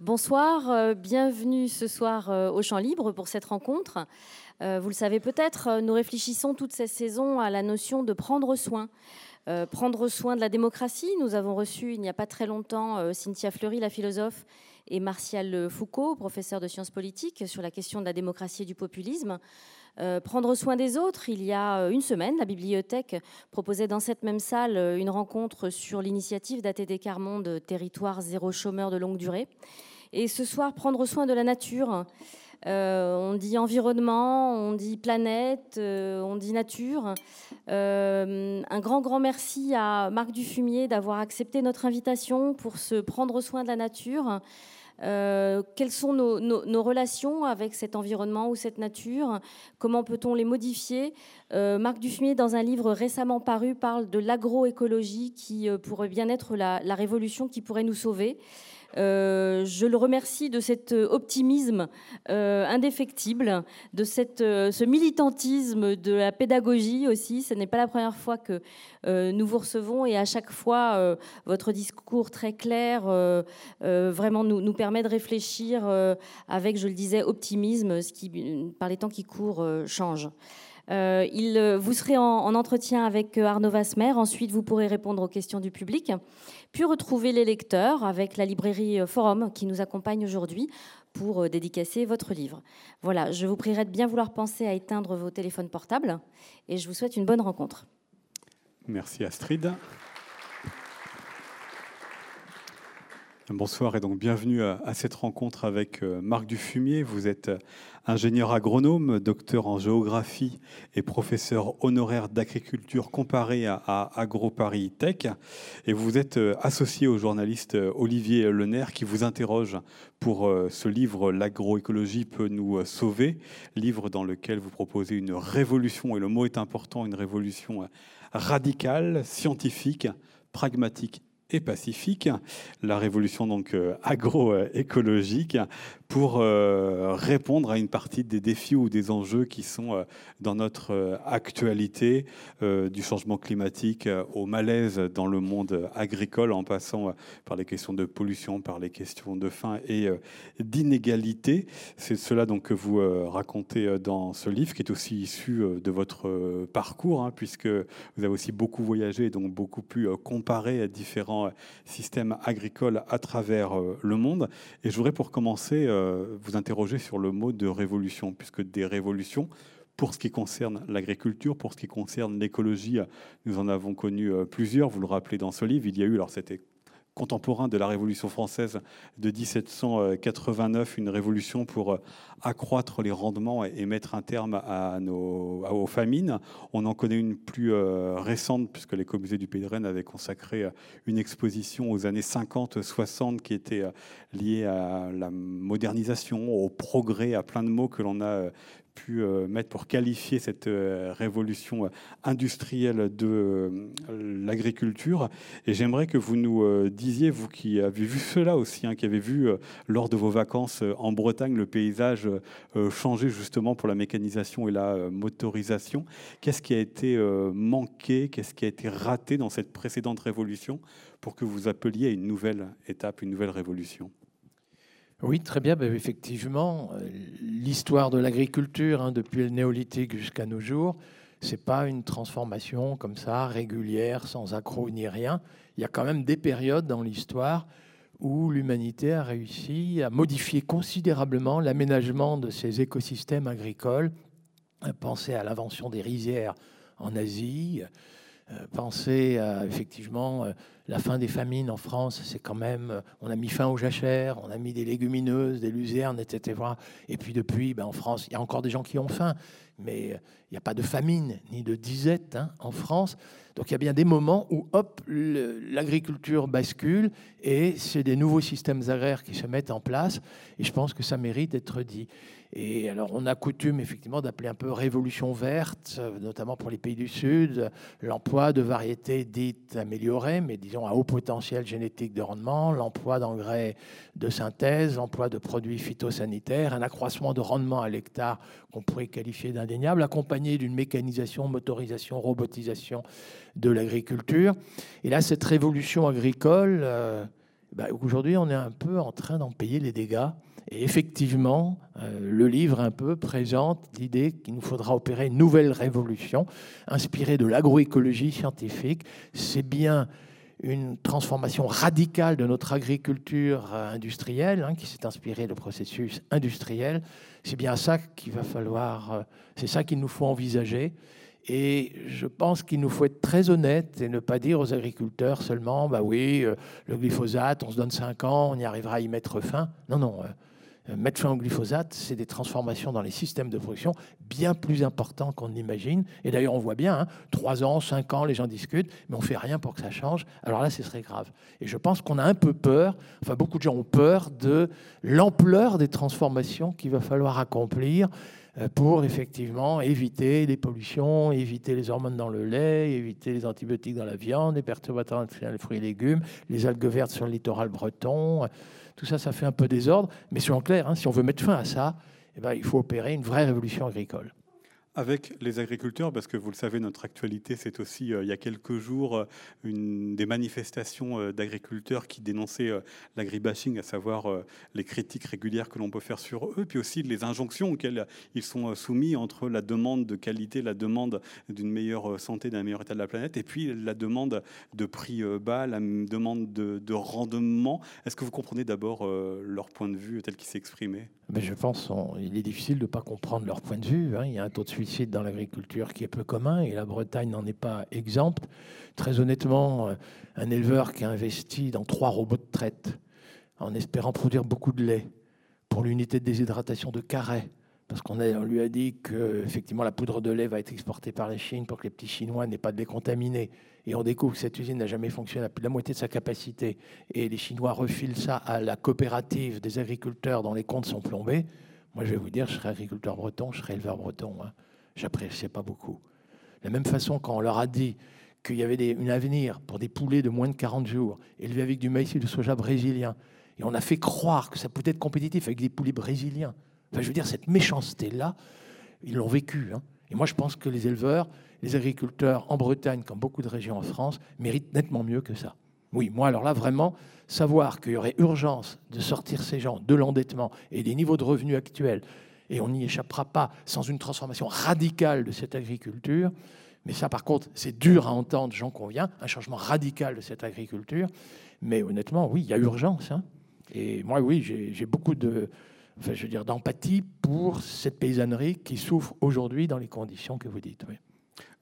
Bonsoir, euh, bienvenue ce soir euh, au Champ Libre pour cette rencontre. Euh, vous le savez peut-être, nous réfléchissons toute cette saison à la notion de prendre soin. prendre soin de la démocratie. Nous avons reçu il n'y a pas très longtemps Cynthia Fleury, la philosophe, et Martial Foucault, professeur de sciences politiques, sur la question de la démocratie et du populisme. Prendre soin des autres, il y a une semaine, la bibliothèque proposait dans cette même salle une rencontre sur l'initiative d'ATD Carmonde, territoire zéro chômeur de longue durée. Et ce soir, prendre soin de la nature. Euh, on dit environnement, on dit planète, euh, on dit nature. Euh, un grand, grand merci à Marc Dufumier d'avoir accepté notre invitation pour se prendre soin de la nature. Quelles sont nos, relations avec cet environnement ou cette nature? Comment peut-on les modifier? Marc Dufumier, dans un livre récemment paru, parle de l'agroécologie qui pourrait bien être la révolution qui pourrait nous sauver. Euh, je le remercie de cet optimisme euh, indéfectible, de euh, ce militantisme de la pédagogie aussi. Ce n'est pas la première fois que nous vous recevons et à chaque fois, votre discours très clair vraiment nous, nous, permet de réfléchir avec, je le disais, optimisme, ce qui, par les temps qui courent, change. Euh, il, euh, vous serez en, entretien avec euh, Arnaud Vasmer. Ensuite, vous pourrez répondre aux questions du public. Puis retrouver les lecteurs avec la librairie Forum qui nous accompagne aujourd'hui pour dédicacer votre livre. Voilà, je vous prierai de bien vouloir penser à éteindre vos téléphones portables et je vous souhaite une bonne rencontre. Merci Astrid. Bonsoir et donc bienvenue à, cette rencontre avec Marc Dufumier. Vous êtes ingénieur agronome, docteur en géographie et professeur honoraire d'agriculture comparée à, AgroParis Tech. Et vous êtes euh, associé au journaliste euh, Olivier Lener qui vous interroge pour euh, ce livre L'agroécologie peut nous sauver, livre dans lequel vous proposez une révolution, et le mot est important, une révolution radicale, scientifique, pragmatique et pacifique, la révolution donc agroécologique, pour euh, répondre à une partie des défis ou des enjeux qui sont euh, dans notre euh, actualité, du changement climatique au malaise dans le monde agricole, en passant par les questions de pollution, par les questions de faim et d'inégalité. C'est cela donc que vous racontez dans ce livre, qui est aussi issu de votre parcours, hein, puisque vous avez aussi beaucoup voyagé et donc beaucoup pu comparer différents systèmes agricoles à travers le monde. Et je voudrais pour commencer euh, vous interroger sur le mot de révolution, puisque des révolutions, pour ce qui concerne l'agriculture, pour ce qui concerne l'écologie, nous en avons connu euh, plusieurs. Vous le rappelez dans ce livre, il y a eu, alors c'était contemporain de la Révolution française de 1789, une révolution pour euh, accroître les rendements et mettre un terme à nos, aux famines. On en connaît une plus euh, récente, puisque l'écomusée du Pays de Rennes avait consacré euh, une exposition aux années 50-60 qui était liée à la modernisation, au progrès, à plein de mots que l'on a pu euh, mettre pour qualifier cette euh, révolution euh, industrielle de l'agriculture. Et j'aimerais que vous nous disiez, vous qui avez vu cela aussi, hein, qui avez vu lors de vos vacances en Bretagne le paysage changer justement pour la mécanisation et la motorisation, qu'est-ce qui a été manqué, qu'est-ce qui a été raté dans cette précédente révolution pour que vous appeliez à une nouvelle étape, une nouvelle révolution? Oui, très bien. Ben, effectivement, euh, l'histoire de l'agriculture, hein, depuis le néolithique jusqu'à nos jours, c'est pas une transformation comme ça, régulière, sans accroc ni rien. Il y a quand même des périodes dans l'histoire où l'humanité a réussi à modifier considérablement l'aménagement de ses écosystèmes agricoles. Pensez à l'invention des rizières en Asie, euh, pensez à effectivement euh, la fin des famines en France, c'est quand même, euh, on a mis fin aux jachères, on a mis des légumineuses, des luzernes, etc. Et puis depuis, ben en France, il y a encore des gens qui ont faim, mais il n'y a pas de famine ni de disette hein, en France. Donc il y a bien des moments où, hop, l'agriculture bascule et c'est des nouveaux systèmes agraires qui se mettent en place. Et je pense que ça mérite d'être dit. Et alors, on a coutume effectivement d'appeler un peu révolution verte, notamment pour les pays du Sud, l'emploi de variétés dites améliorées, mais disons à haut potentiel génétique de rendement, l'emploi d'engrais de synthèse, l'emploi de produits phytosanitaires, un accroissement de rendement à l'hectare qu'on pourrait qualifier d'indéniable, accompagné d'une mécanisation, motorisation, robotisation de l'agriculture. Et là, cette révolution agricole, euh, bah, aujourd'hui, on est un peu en train d'en payer les dégâts. Et effectivement, euh, le livre un peu présente l'idée qu'il nous faudra opérer une nouvelle révolution inspirée de l'agroécologie scientifique. C'est bien une transformation radicale de notre agriculture euh, industrielle, hein, qui s'est inspirée de processus industriels. C'est bien ça qu'il va falloir, euh, c'est ça qu'il nous faut envisager. Et je pense qu'il nous faut être très honnête et ne pas dire aux agriculteurs seulement, bah oui, le glyphosate, on se donne 5 ans, on y arrivera à y mettre fin. Non, non. Mettre fin au glyphosate, c'est des transformations dans les systèmes de production bien plus importants qu'on n'imagine. Et d'ailleurs, on voit bien, hein, 3 ans, 5 ans, les gens discutent, mais on fait rien pour que ça change. Alors là, ce serait grave. Et je pense qu'on a un peu peur, enfin beaucoup de gens ont peur de l'ampleur des transformations qu'il va falloir accomplir euh, pour effectivement éviter les pollutions, éviter les hormones dans le lait, éviter les antibiotiques dans la viande, les perturbateurs dans les fruits et légumes, les algues vertes sur le littoral breton. Tout ça, ça fait un peu désordre. Mais soyons clairs, hein, si on veut mettre fin à ça, eh ben, il faut opérer une vraie révolution agricole avec les agriculteurs, parce que vous le savez, notre actualité, c'est aussi, euh, il y a quelques jours, euh, une, des manifestations euh, d'agriculteurs qui dénonçaient l'agribashing, à savoir les critiques régulières que l'on peut faire sur eux, puis aussi les injonctions auxquelles ils sont soumis entre la demande de qualité, la demande d'une meilleure santé, d'un meilleur état de la planète, et puis la demande de prix bas, la demande de, de rendement. Est-ce que vous comprenez d'abord leur point de vue tel qu'il s'est Mais Je pense qu'il est difficile de ne pas comprendre leur point de vue. Hein. Il y a un taux de suicide dans l'agriculture qui est peu commun et la Bretagne n'en est pas exempte. Très honnêtement, euh, un éleveur qui a investi dans trois robots de traite en espérant produire beaucoup de lait pour l'unité de déshydratation de Carré, parce qu'on lui a dit que effectivement la poudre de lait va être exportée par la Chine pour que les petits Chinois n'aient pas de lait. Et on découvre que cette usine n'a jamais fonctionné à plus de la moitié de sa capacité. Et les Chinois refilent ça à la coopérative des agriculteurs dont les comptes sont plombés. Moi, je vais vous dire, je serais agriculteur breton, je serais éleveur breton. Hein j'appréciais pas beaucoup. De la même façon, quand on leur a dit qu'il y avait un avenir pour des poulets de moins de 40 jours, élevés avec du maïs et du soja brésilien, et on a fait croire que ça pouvait être compétitif avec des poulets brésiliens. Je veux dire, cette méchanceté-là, ils l'ont vécu. Hein. Et moi, je pense que les éleveurs, les agriculteurs en Bretagne, comme beaucoup de régions en France, méritent nettement mieux que ça. Oui, moi, alors là, vraiment, savoir qu'il y aurait urgence de sortir ces gens de l'endettement et des niveaux de revenus actuels, et on n'y échappera pas sans une transformation radicale de cette agriculture. Mais ça, par contre, c'est dur à entendre, j'en conviens, un changement radical de cette agriculture. Mais honnêtement, oui, il y a urgence. Hein. Et moi, oui, j'ai beaucoup de, enfin, je veux dire, d'empathie pour cette paysannerie qui souffre aujourd'hui dans les conditions que vous dites.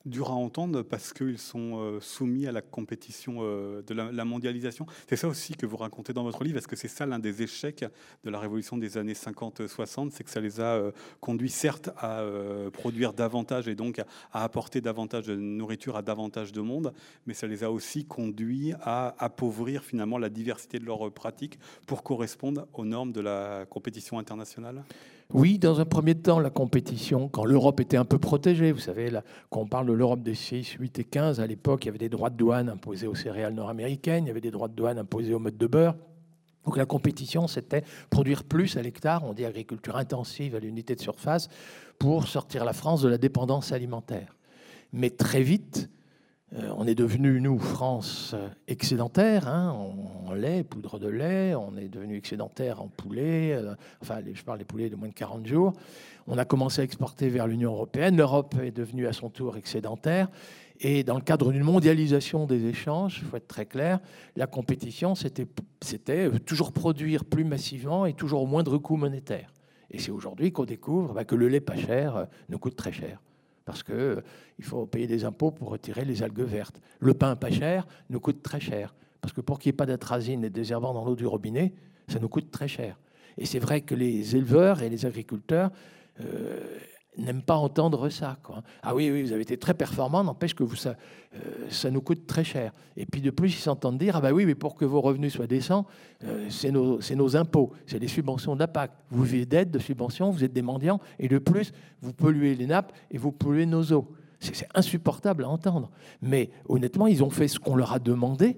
Dur à entendre parce qu'ils sont euh, soumis à la compétition euh, de la, mondialisation. C'est ça aussi que vous racontez dans votre livre. Est-ce que c'est ça l'un des échecs de la révolution des années 50-60 C'est que ça les a euh, conduits certes à produire davantage et donc à, apporter davantage de nourriture à davantage de monde, mais ça les a aussi conduits à appauvrir finalement la diversité de leurs pratiques pour correspondre aux normes de la compétition internationale? Oui, dans un premier temps, la compétition, quand l'Europe était un peu protégée, vous savez, là, quand on parle de l'Europe des 6, 8 et 15, à l'époque, il y avait des droits de douane imposés aux céréales nord-américaines, il y avait des droits de douane imposés aux modes de beurre. Donc la compétition, c'était produire plus à l'hectare, on dit agriculture intensive à l'unité de surface, pour sortir la France de la dépendance alimentaire. Mais très vite, euh, on est devenu, nous, France, euh, excédentaire hein, en, lait, poudre de lait. On est devenu excédentaire en poulet. Euh, enfin, je parle des poulets de moins de 40 jours. On a commencé à exporter vers l'Union européenne. L'Europe est devenue à son tour excédentaire. Et dans le cadre d'une mondialisation des échanges, il faut être très clair, la compétition, c'était toujours produire plus massivement et toujours au moindre coût monétaire. Et c'est aujourd'hui qu'on découvre bah, que le lait pas cher nous coûte très cher parce qu'il faut payer des impôts pour retirer les algues vertes. Le pain pas cher nous coûte très cher, parce que pour qu'il n'y ait pas d'atrazine et de désherbants dans l'eau du robinet, ça nous coûte très cher. Et c'est vrai que les éleveurs et les agriculteurs euh, n'aiment pas entendre ça. Quoi. Ah oui, oui, vous avez été très performant, n'empêche que vous, ça, euh, ça nous coûte très cher. Et puis de plus, ils s'entendent dire, ah bah oui, mais pour que vos revenus soient décents, euh, c'est nos, impôts, c'est les subventions de la PAC. Vous vivez d'aide, de subventions, vous êtes des mendiants, et de plus, vous polluez les nappes et vous polluez nos eaux. C'est insupportable à entendre. Mais honnêtement, ils ont fait ce qu'on leur a demandé.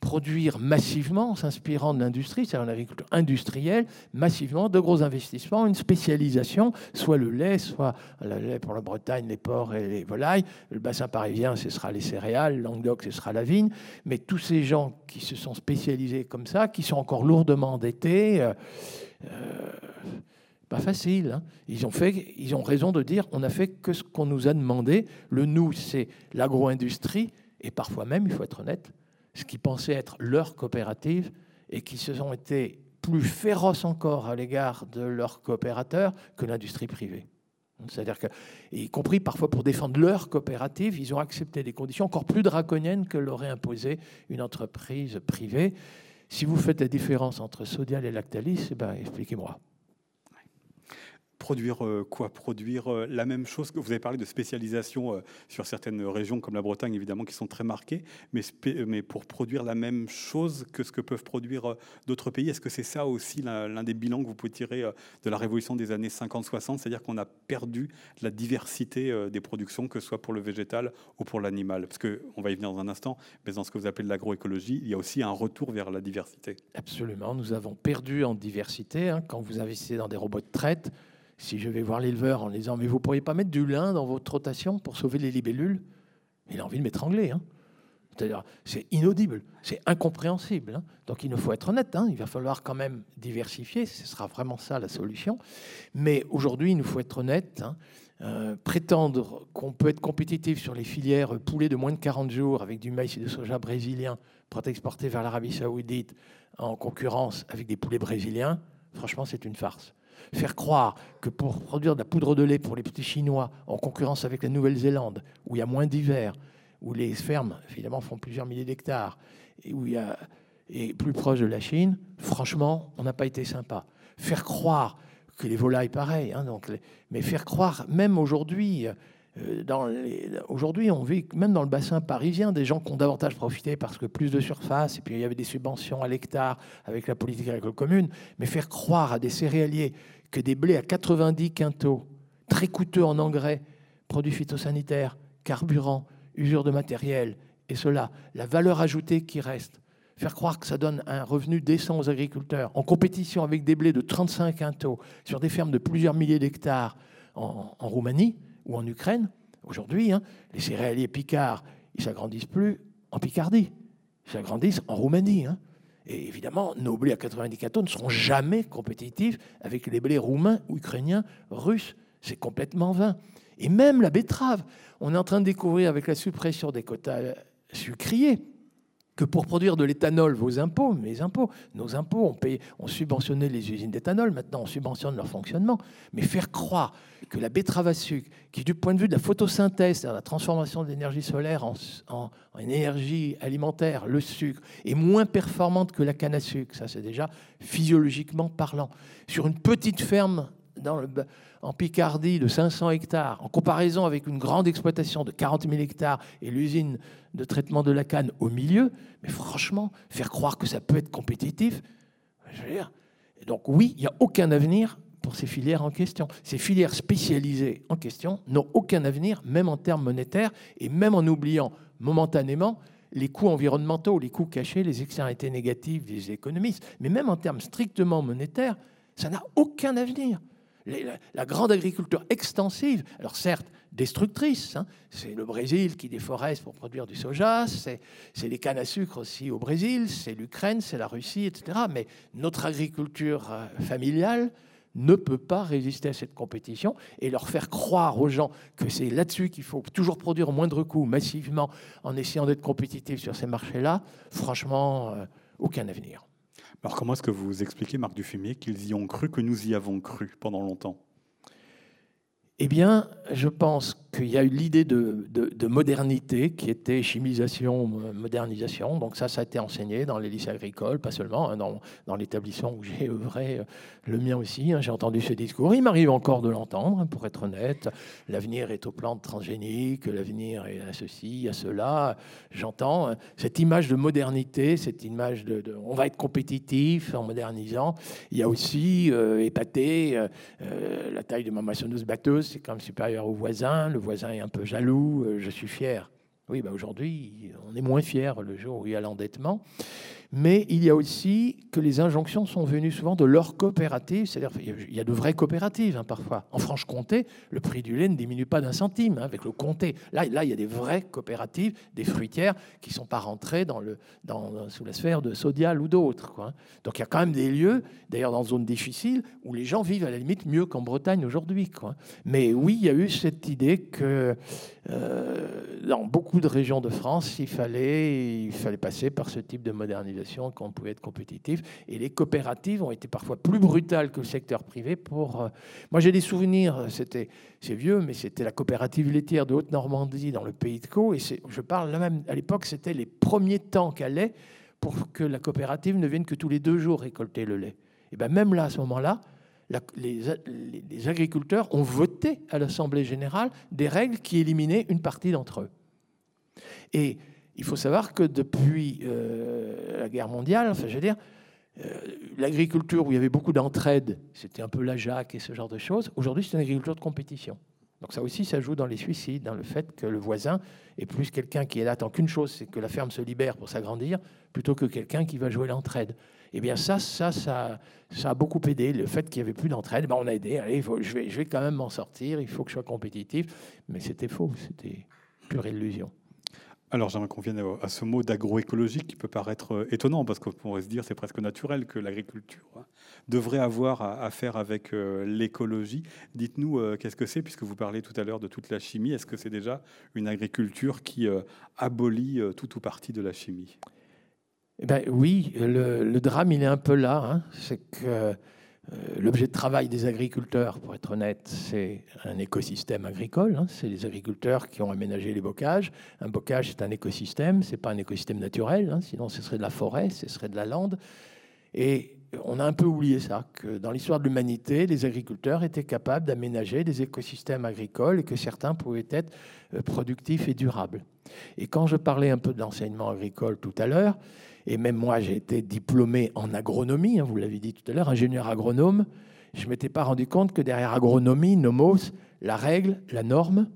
Produire massivement, en s'inspirant de l'industrie, c'est-à-dire l'agriculture industrielle, massivement, de gros investissements, une spécialisation, soit le lait, soit le lait pour la Bretagne, les porcs et les volailles. Le bassin parisien, ce sera les céréales, Languedoc, ce sera la vigne. Mais tous ces gens qui se sont spécialisés comme ça, qui sont encore lourdement endettés, euh, euh, pas facile. Hein. Ils, ont fait, ils ont raison de dire on a fait que ce qu'on nous a demandé. Le nous, c'est l'agro-industrie, et parfois même, il faut être honnête, ce qui pensait être leur coopérative et qui se sont été plus féroces encore à l'égard de leurs coopérateurs que l'industrie privée. C'est-à-dire que, y compris parfois pour défendre leur coopérative, ils ont accepté des conditions encore plus draconiennes que l'aurait imposé une entreprise privée. Si vous faites la différence entre Sodial et Lactalis, eh ben, expliquez-moi produire euh, quoi Produire euh, la même chose vous avez parlé de spécialisation euh, sur certaines régions comme la Bretagne évidemment qui sont très marquées, mais, mais pour produire la même chose que ce que peuvent produire d'autres pays. Est-ce que c'est ça aussi l'un des bilans que vous pouvez tirer de la révolution des années 50-60, c'est-à-dire qu'on a perdu la diversité des productions, que ce soit pour le végétal ou pour l'animal? Parce qu'on va y venir dans un instant, mais dans ce que vous appelez l'agroécologie, il y a aussi un retour vers la diversité. Absolument, nous avons perdu en diversité. Hein. quand vous investissez dans des robots de traite, si je vais voir l'éleveur en disant Mais vous ne pourriez pas mettre du lin dans votre rotation pour sauver les libellules? Il a envie de m'étrangler. Hein. C'est inaudible, c'est incompréhensible. Hein. Donc il nous faut être honnête, hein. il va falloir quand même diversifier, ce sera vraiment ça la solution. Mais aujourd'hui, il nous faut être honnête. Euh, prétendre qu'on peut être compétitif sur les filières poulet de moins de 40 jours avec du maïs et du soja brésilien pour être exporté vers l'Arabie saoudite en concurrence avec des poulets brésiliens, franchement, c'est une farce faire croire que pour produire de la poudre de lait pour les petits Chinois en concurrence avec la Nouvelle-Zélande, où il y a moins d'hiver, où les fermes, évidemment, font plusieurs milliers d'hectares, et où il y a, et plus proche de la Chine, franchement, on n'a pas été sympa. Faire croire que les volailles, pareil, hein, donc mais faire croire, même aujourd'hui, euh, aujourd'hui, on vit même dans le bassin parisien des gens qui ont davantage profité parce que plus de surface, et puis il y avait des subventions à l'hectare avec la politique agricole commune, mais faire croire à des céréaliers que des blés à 90 quintaux, très coûteux en engrais, produits phytosanitaires, carburant, usure de matériel, et cela, la valeur ajoutée qui reste, faire croire que ça donne un revenu décent aux agriculteurs, en compétition avec des blés de 35 quintaux sur des fermes de plusieurs milliers d'hectares en, Roumanie ou en Ukraine, aujourd'hui, hein, les céréaliers picards, ils s'agrandissent plus en Picardie, ils s'agrandissent en Roumanie. Hein. Et évidemment, nos blés à 90 quintaux ne seront jamais compétitifs avec les blés roumains, ukrainiens, russes. C'est complètement vain. Et même la betterave, on est en train de découvrir avec la suppression des quotas sucriers que pour produire de l'éthanol, vos impôts, mes impôts, nos impôts, on, paye, on subventionnait les usines d'éthanol, maintenant on subventionne leur fonctionnement. Mais faire croire que la betterave à sucre, qui du point de vue de la photosynthèse, c'est-à-dire la transformation de l'énergie solaire en, en, énergie alimentaire, le sucre, est moins performante que la canne à sucre, ça c'est déjà physiologiquement parlant. Sur une petite ferme dans le, en Picardie de 500 hectares, en comparaison avec une grande exploitation de 40 000 hectares et l'usine de traitement de la canne au milieu, mais franchement, faire croire que ça peut être compétitif, je veux dire, donc oui, il n'y a aucun avenir pour ces filières en question. Ces filières spécialisées en question n'ont aucun avenir, même en termes monétaires, et même en oubliant momentanément les coûts environnementaux, les coûts cachés, les externalités négatives des économistes. Mais même en termes strictement monétaires, ça n'a aucun avenir la, grande agriculture extensive, alors certes destructrice, hein, c'est le Brésil qui déforeste pour produire du soja, c'est les cannes à sucre aussi au Brésil, c'est l'Ukraine, c'est la Russie, etc. Mais notre agriculture euh, familiale ne peut pas résister à cette compétition et leur faire croire aux gens que c'est là-dessus qu'il faut toujours produire au moindre coût, massivement, en essayant d'être compétitif sur ces marchés-là, franchement, euh, aucun avenir. Alors comment est-ce que vous expliquez, Marc Dufumier, qu'ils y ont cru, que nous y avons cru pendant longtemps? Eh bien, je pense qu'il y a eu l'idée de, modernité qui était chimisation, modernisation. Donc ça, ça a été enseigné dans les lycées agricoles, pas seulement, hein, dans, l'établissement où j'ai œuvré, euh, le mien aussi. Hein, j'ai entendu ce discours. Il m'arrive encore de l'entendre, hein, pour être honnête. L'avenir est aux plantes transgéniques, l'avenir est à ceci, à cela. J'entends cette image de modernité, cette image de, on va être compétitif en modernisant. Il y a aussi euh, épaté euh, la taille de ma maçonneuse batteuse c'est quand même supérieur au voisin, voisin est un peu jaloux, euh, je suis fier Oui, ben aujourd'hui, on est moins fier le jour où il y a l'endettement. Mais il y a aussi que les injonctions sont venues souvent de leurs coopératives, c'est-à-dire il y a de vraies coopératives hein, parfois. En Franche-Comté, le prix du lait ne diminue pas d'un centime hein, avec le comté. Là, là, il y a des vraies coopératives, des fruitières qui ne sont pas rentrées dans le, dans, sous la sphère de Sodial ou d'autres. Hein. Donc il y a quand même des lieux, d'ailleurs dans zones difficiles, où les gens vivent à la limite mieux qu'en Bretagne aujourd'hui. Mais oui, il y a eu cette idée que euh, dans beaucoup de régions de France, il fallait, il fallait passer par ce type de modernisation qu'on pouvait être compétitif. Et les coopératives ont été parfois plus brutales que le secteur privé. Pour euh, moi, j'ai des souvenirs. C'était c'est vieux, mais c'était la coopérative laitière de Haute-Normandie dans le Pays de Caux. Et je parle là même à l'époque, c'était les premiers temps qu'elle pour que la coopérative ne vienne que tous les deux jours récolter le lait. Et ben même là, à ce moment-là, les, agriculteurs ont voté à l'Assemblée générale des règles qui éliminaient une partie d'entre eux. Et il faut savoir que depuis euh, la guerre mondiale, enfin, je veux dire, euh, l'agriculture où il y avait beaucoup d'entraide, c'était un peu la et ce genre de choses. Aujourd'hui, c'est une agriculture de compétition. Donc ça aussi, ça joue dans les suicides, dans le fait que le voisin est plus quelqu'un qui attend qu'une chose, c'est que la ferme se libère pour s'agrandir, plutôt que quelqu'un qui va jouer l'entraide. Eh bien ça, ça, ça, ça a beaucoup aidé. Le fait qu'il n'y avait plus d'entraide, ben on a aidé. Allez, je vais quand même m'en sortir, il faut que je sois compétitif. Mais c'était faux, c'était pure illusion. Alors j'aimerais qu'on vienne à ce mot d'agroécologie qui peut paraître euh, étonnant parce qu'on pourrait se dire c'est presque naturel que l'agriculture hein, devrait avoir à, faire avec euh, l'écologie. Dites-nous euh, qu'est-ce que c'est puisque vous parlez tout à l'heure de toute la chimie. Est-ce que c'est déjà une agriculture qui abolit tout ou partie de la chimie? Eh ben, Oui, le, drame il est un peu là. Hein. C'est que l'objet de travail des agriculteurs, pour être honnête, c'est un écosystème agricole. Hein. C'est les agriculteurs qui ont aménagé les bocages. Un bocage, c'est un écosystème, c'est pas un écosystème naturel. Hein. Sinon, ce serait de la forêt, ce serait de la lande. Et on a un peu oublié ça, que dans l'histoire de l'humanité, les agriculteurs étaient capables d'aménager des écosystèmes agricoles et que certains pouvaient être euh, productifs et durables. Et quand je parlais un peu de l'enseignement agricole tout à l'heure, et même moi, j'ai été diplômé en agronomie, hein, vous l'avez dit tout à l'heure, ingénieur agronome. Je ne m'étais pas rendu compte que derrière agronomie, nomos, la règle, la norme,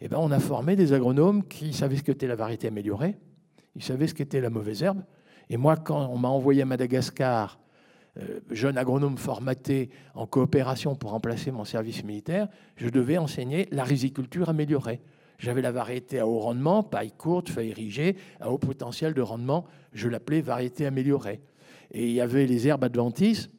eh ben, on a formé des agronomes qui savaient ce qu'était la variété améliorée, ils savaient ce qu'était la mauvaise herbe. Et moi, quand on m'a envoyé à Madagascar, euh, jeune agronome formaté en coopération pour remplacer mon service militaire, je devais enseigner la riziculture améliorée. J'avais la variété à haut rendement, paille courte, feuille érigée, à haut potentiel de rendement. Je l'appelais variété améliorée. Et il y avait les herbes adventices,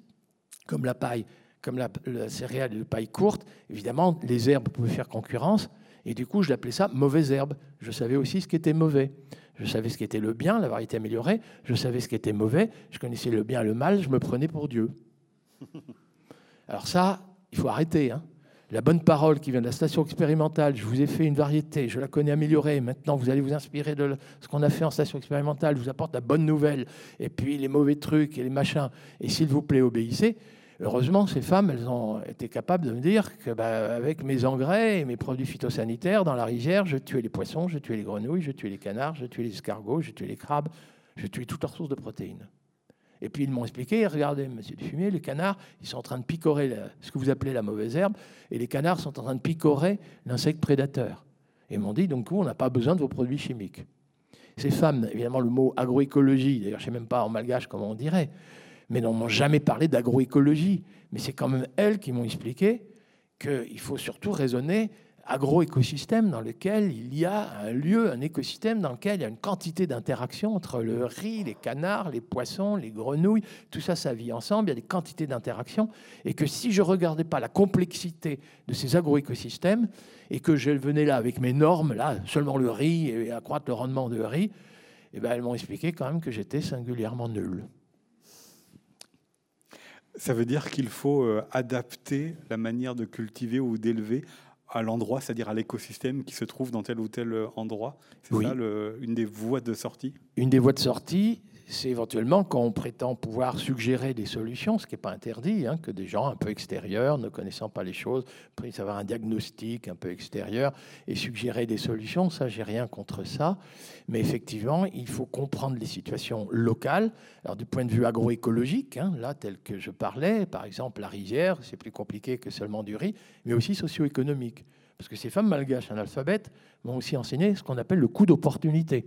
comme la paille, comme la, céréale de paille courte. Évidemment, les herbes pouvaient faire concurrence. Et du coup, je l'appelais ça mauvaise herbe. Je savais aussi ce qui était mauvais. Je savais ce qui était le bien, la variété améliorée. Je savais ce qui était mauvais. Je connaissais le bien et le mal. Je me prenais pour Dieu. Alors ça, il faut arrêter. Hein la bonne parole qui vient de la station expérimentale, je vous ai fait une variété, je la connais améliorée, maintenant vous allez vous inspirer de ce qu'on a fait en station expérimentale, je vous apporte la bonne nouvelle, et puis les mauvais trucs et les machins, et s'il vous plaît, obéissez. Heureusement, ces femmes, elles ont été capables de me dire que, bah, avec mes engrais et mes produits phytosanitaires dans la rizière, je tuais les poissons, je tuais les grenouilles, je tuais les canards, je tuais les escargots, je tuais les crabes, je tuais toutes leurs sources de protéines. Et puis ils m'ont expliqué, regardez, monsieur Dufumier, les canards, ils sont en train de picorer ce que vous appelez la mauvaise herbe, et les canards sont en train de picorer l'insecte prédateur. Et ils m'ont dit, donc on n'a pas besoin de vos produits chimiques. Ces femmes, évidemment, le mot agroécologie, d'ailleurs, je ne sais même pas en malgache comment on dirait, mais n'ont jamais parlé d'agroécologie. Mais c'est quand même elles qui m'ont expliqué qu'il faut surtout raisonner agroécosystème dans lequel il y a un lieu, un écosystème dans lequel il y a une quantité d'interactions entre le riz, les canards, les poissons, les grenouilles, tout ça, ça vit ensemble, il y a des quantités d'interactions, et que si je ne regardais pas la complexité de ces agroécosystèmes, et que je venais là avec mes normes, là, seulement le riz, et accroître le rendement de riz, eh ben, elles m'ont expliqué quand même que j'étais singulièrement nul. Ça veut dire qu'il faut euh, adapter la manière de cultiver ou d'élever à l'endroit, c'est-à-dire à, l'écosystème qui se trouve dans tel ou tel endroit. C'est ça une des voies de sortie? Une des voies de sortie, c'est éventuellement quand on prétend pouvoir suggérer des solutions, ce qui n'est pas interdit, hein, que des gens un peu extérieurs, ne connaissant pas les choses, puissent avoir un diagnostic un peu extérieur et suggérer des solutions. Ça, j'ai rien contre ça. Mais effectivement, il faut comprendre les situations locales. Alors, du point de vue agroécologique, hein, là, tel que je parlais, par exemple, la rizière, c'est plus compliqué que seulement du riz, mais aussi socio-économique. Parce que ces femmes malgaches analphabètes m'ont aussi enseigné ce qu'on appelle le coup d'opportunité.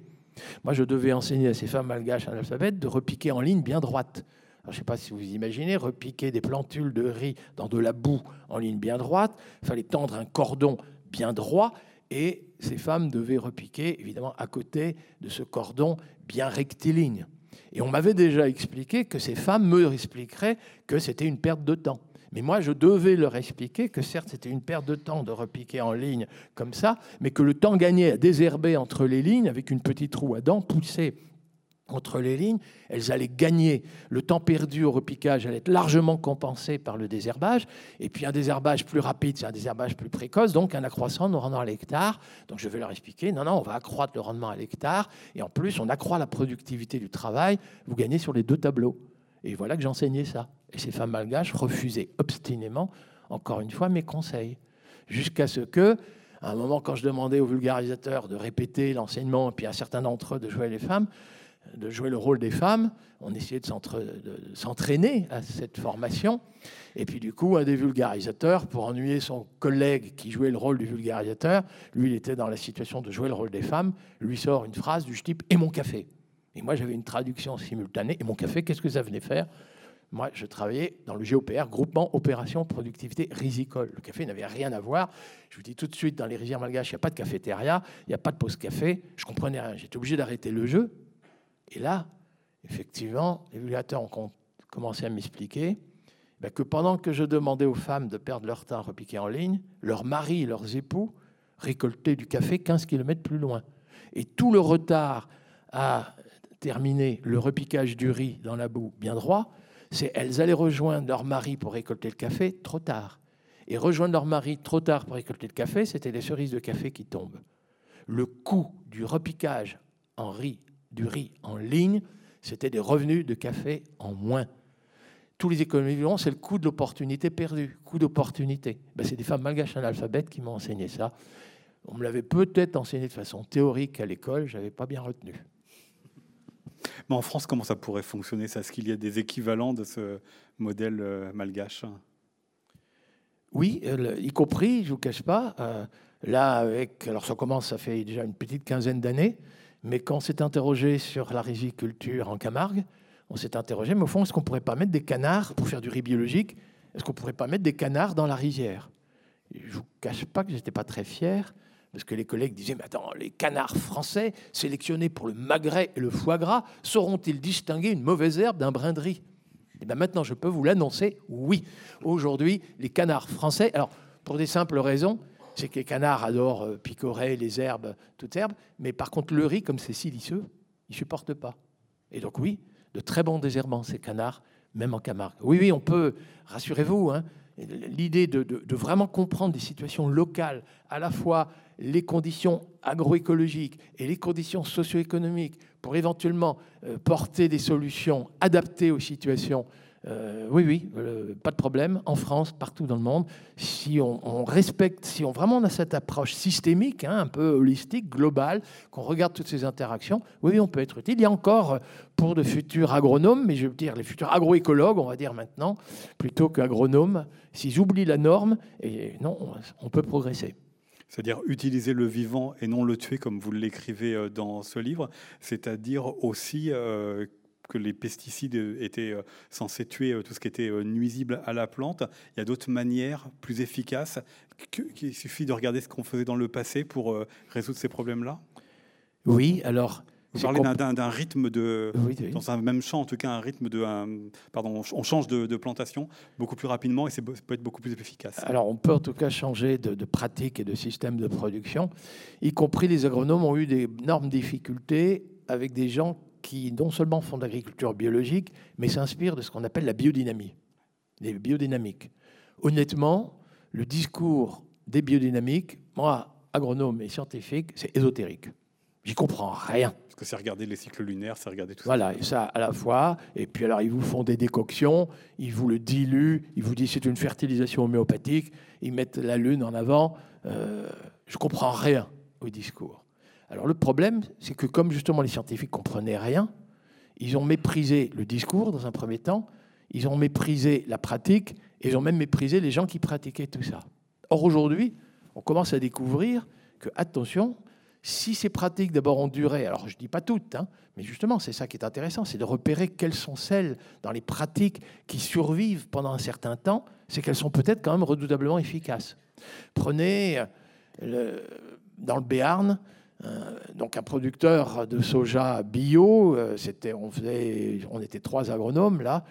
Moi, je devais enseigner à ces femmes malgaches analphabètes de repiquer en ligne bien droite. je ne sais pas si vous imaginez, repiquer des plantules de riz dans de la boue en ligne bien droite. Il fallait tendre un cordon bien droit et ces femmes devaient repiquer, évidemment, à côté de ce cordon bien rectiligne. Et on m'avait déjà expliqué que ces femmes me expliqueraient que c'était une perte de temps. Mais moi, je devais leur expliquer que certes, c'était une perte de temps de repiquer en ligne comme ça, mais que le temps gagné à désherber entre les lignes, avec une petite roue à dents, poussée entre les lignes, elles allaient gagner. Le temps perdu au repiquage allait être largement compensé par le désherbage. Et puis un désherbage plus rapide, c'est un désherbage plus précoce, donc un accroissement de rendement à l'hectare. Donc je vais leur expliquer, non, non, on va accroître le rendement à l'hectare. Et en plus, on accroît la productivité du travail. Vous gagnez sur les deux tableaux. Et voilà que j'enseignais ça. Et ces femmes malgaches refusaient obstinément, encore une fois, mes conseils. Jusqu'à ce que, à un moment, quand je demandais aux vulgarisateurs de répéter l'enseignement, et puis à certains d'entre eux de jouer les femmes, de jouer le rôle des femmes. On essayait de s'entraîner à cette formation. Et puis du coup, un des vulgarisateurs, pour ennuyer son collègue qui jouait le rôle du vulgarisateur, lui, il était dans la situation de jouer le rôle des femmes, lui sort une phrase du type « et mon café ». Et moi, j'avais une traduction simultanée. Et mon café, qu'est-ce que ça venait faire? Moi, je travaillais dans le GOPR, Groupement Opération Productivité Risicole. Le café n'avait rien à voir. Je vous dis tout de suite, dans les rizières malgaches, il n'y a pas de cafétéria, il n'y a pas de pause café. Je comprenais rien. J'étais obligé d'arrêter le jeu et là, effectivement, les vulgarisateurs ont commencé à m'expliquer ben, que pendant que je demandais aux femmes de perdre leur temps à repiquer en ligne, leurs maris et leurs époux récoltaient du café 15 km plus loin. Et tout le retard à terminer le repiquage du riz dans la boue bien droit, c'est elles allaient rejoindre leur mari pour récolter le café trop tard. Et rejoindre leur mari trop tard pour récolter le café, c'était les cerises de café qui tombent. Le coût du repiquage en riz du riz en ligne, c'était des revenus de café en moins. Tous les économies diront, c'est le coût de l'opportunité perdue, coût d'opportunité. Ben, c'est des femmes malgaches analphabètes qui m'ont enseigné ça. On me l'avait peut-être enseigné de façon théorique à l'école, je n'avais pas bien retenu. En France, comment ça pourrait fonctionner? Est-ce qu'il y a des équivalents de ce modèle euh, malgache? Oui, y compris, je ne vous cache pas, euh, là, avec, alors ça commence, ça fait déjà une petite quinzaine d'années, mais quand on s'est interrogé sur la riziculture en Camargue, on s'est interrogé, mais au fond, est-ce qu'on ne pourrait pas mettre des canards pour faire du riz biologique? Est-ce qu'on ne pourrait pas mettre des canards dans la rizière? Je ne vous cache pas que je n'étais pas très fier, parce que les collègues disaient, mais attends, les canards français sélectionnés pour le magret et le foie gras, sauront-ils distinguer une mauvaise herbe d'un brin de riz? Et bien maintenant, je peux vous l'annoncer, oui. Aujourd'hui, les canards français, alors pour des simples raisons, c'est que les canards adorent euh, picorer les herbes, toutes herbes, mais par contre, le riz, comme c'est siliceux, ils ne supportent pas. Et donc, oui, de très bons désherbants, ces canards, même en Camargue. Oui, oui, on peut, rassurez-vous, hein, l'idée de, vraiment comprendre des situations locales, à la fois les conditions agroécologiques et les conditions socio-économiques, pour éventuellement euh, porter des solutions adaptées aux situations euh, oui, oui, euh, pas de problème. En France, partout dans le monde, si on, respecte, si on vraiment a cette approche systémique, hein, un peu holistique, globale, qu'on regarde toutes ces interactions, oui, on peut être utile. Il y a encore pour de futurs agronomes, mais je veux dire les futurs agroécologues, on va dire maintenant, plutôt qu'agronomes, s'ils oublient la norme, et non, on peut progresser. C'est-à-dire utiliser le vivant et non le tuer, comme vous l'écrivez dans ce livre. C'est-à-dire aussi que les pesticides étaient euh, censés tuer euh, tout ce qui était euh, nuisible à la plante. Il y a d'autres manières plus efficaces qu'il suffit de regarder ce qu'on faisait dans le passé pour résoudre ces problèmes-là? Oui, alors... Vous parlez d'un rythme de, dans un même champ, en tout cas un rythme de, pardon, on change de, plantation beaucoup plus rapidement et ça peut être beaucoup plus efficace. Alors on peut en tout cas changer de, de pratique et de système de production, y compris les agronomes ont eu d'énormes difficultés avec des gens qui non seulement font de l'agriculture biologique, mais s'inspirent de ce qu'on appelle la biodynamie, les biodynamiques. Honnêtement, le discours des biodynamiques, moi, agronome et scientifique, c'est ésotérique. J'y comprends rien. Parce que c'est regarder les cycles lunaires, c'est regarder tout ça. Voilà, et ça à la fois. Et puis alors, ils vous font des décoctions, ils vous le diluent, ils vous disent c'est une fertilisation homéopathique, ils mettent la lune en avant. Euh, je comprends rien au discours. Alors le problème, c'est que comme justement les scientifiques comprenaient rien, ils ont méprisé le discours dans un premier temps, ils ont méprisé la pratique, et ils ont même méprisé les gens qui pratiquaient tout ça. Or aujourd'hui, on commence à découvrir que, attention, si ces pratiques d'abord ont duré, alors je ne dis pas toutes, hein, mais justement c'est ça qui est intéressant, c'est de repérer quelles sont celles dans les pratiques qui survivent pendant un certain temps, c'est qu'elles sont peut-être quand même redoutablement efficaces. Prenez euh, dans le Béarn, euh, donc un producteur de soja bio, euh, c'était, on, faisait, on était trois agronomes là,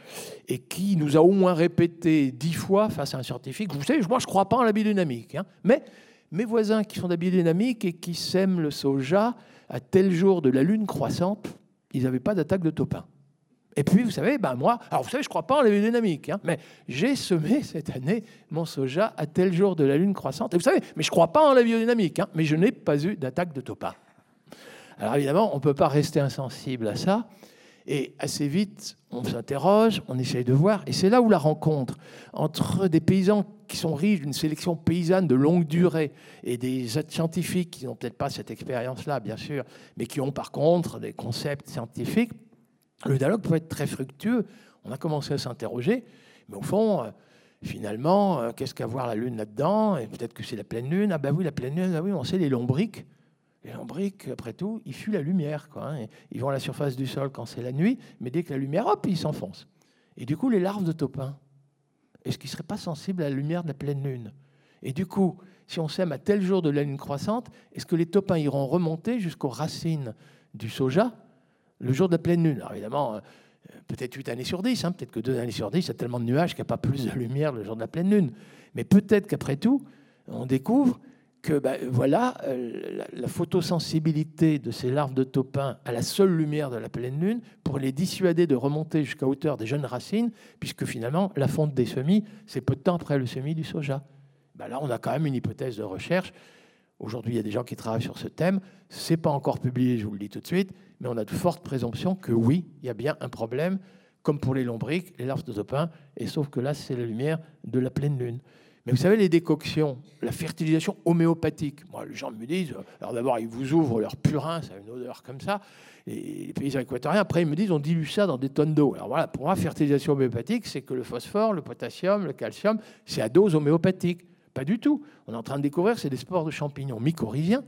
et qui nous a au moins répété dix fois face à un scientifique, vous savez, moi je ne crois pas en la biodynamique, hein, mais mes voisins qui font de la biodynamique et qui sèment le soja à tel jour de la lune croissante, ils n'avaient pas d'attaque de topin. Et puis, vous savez, ben moi, alors vous savez, je ne crois pas en la biodynamique, hein, mais j'ai semé cette année mon soja à tel jour de la lune croissante. Et vous savez, mais je ne crois pas en la biodynamique, hein, mais je n'ai pas eu d'attaque de topin. Alors évidemment, on ne peut pas rester insensible à ça. Et assez vite, on s'interroge, on essaye de voir. Et c'est là où la rencontre entre des paysans qui sont riches d'une sélection paysanne de longue durée et des scientifiques qui n'ont peut-être pas cette expérience-là, bien sûr, mais qui ont par contre des concepts scientifiques, le dialogue peut être très fructueux. On a commencé à s'interroger, mais au fond, euh, finalement, euh, qu'est-ce qu'à voir la Lune là-dedans? Et peut-être que c'est la pleine Lune. Ah ben oui, la pleine Lune, ah oui, on sait les lombriques. Les lombriques, après tout, ils fuient la lumière. Quoi, hein. Ils vont à la surface du sol quand c'est la nuit, mais dès que la lumière, hop, ils s'enfoncent. Et du coup, les larves de topin, est-ce qu'ils ne seraient pas sensibles à la lumière de la pleine lune? Et du coup, si on sème à tel jour de la lune croissante, est-ce que les topins iront remonter jusqu'aux racines du soja le jour de la pleine lune? Alors évidemment, euh, peut-être 8 années sur 10, hein, peut-être que 2 années sur 10, il y a tellement de nuages qu'il n'y a pas plus de lumière le jour de la pleine lune. Mais peut-être qu'après tout, on découvre que ben, voilà, euh, la, photosensibilité de ces larves de topin à la seule lumière de la pleine lune pour les dissuader de remonter jusqu'à hauteur des jeunes racines, puisque finalement la fonte des semis, c'est peu de temps après le semis du soja. Ben là, on a quand même une hypothèse de recherche. Aujourd'hui, il y a des gens qui travaillent sur ce thème. Ce n'est pas encore publié, je vous le dis tout de suite, mais on a de fortes présomptions que oui, il y a bien un problème, comme pour les lombriques, les larves de topin, et sauf que là, c'est la lumière de la pleine lune. Mais vous savez, les décoctions, la fertilisation homéopathique, moi, les gens me disent, alors d'abord, ils vous ouvrent leur purin, ça a une odeur comme ça, et les paysans équatoriens, après, ils me disent, on dilue ça dans des tonnes d'eau. Alors voilà, pour moi, fertilisation homéopathique, c'est que le phosphore, le potassium, le calcium, c'est à dose homéopathique. Pas du tout. On est en train de découvrir, c'est des spores de champignons mycorhiziens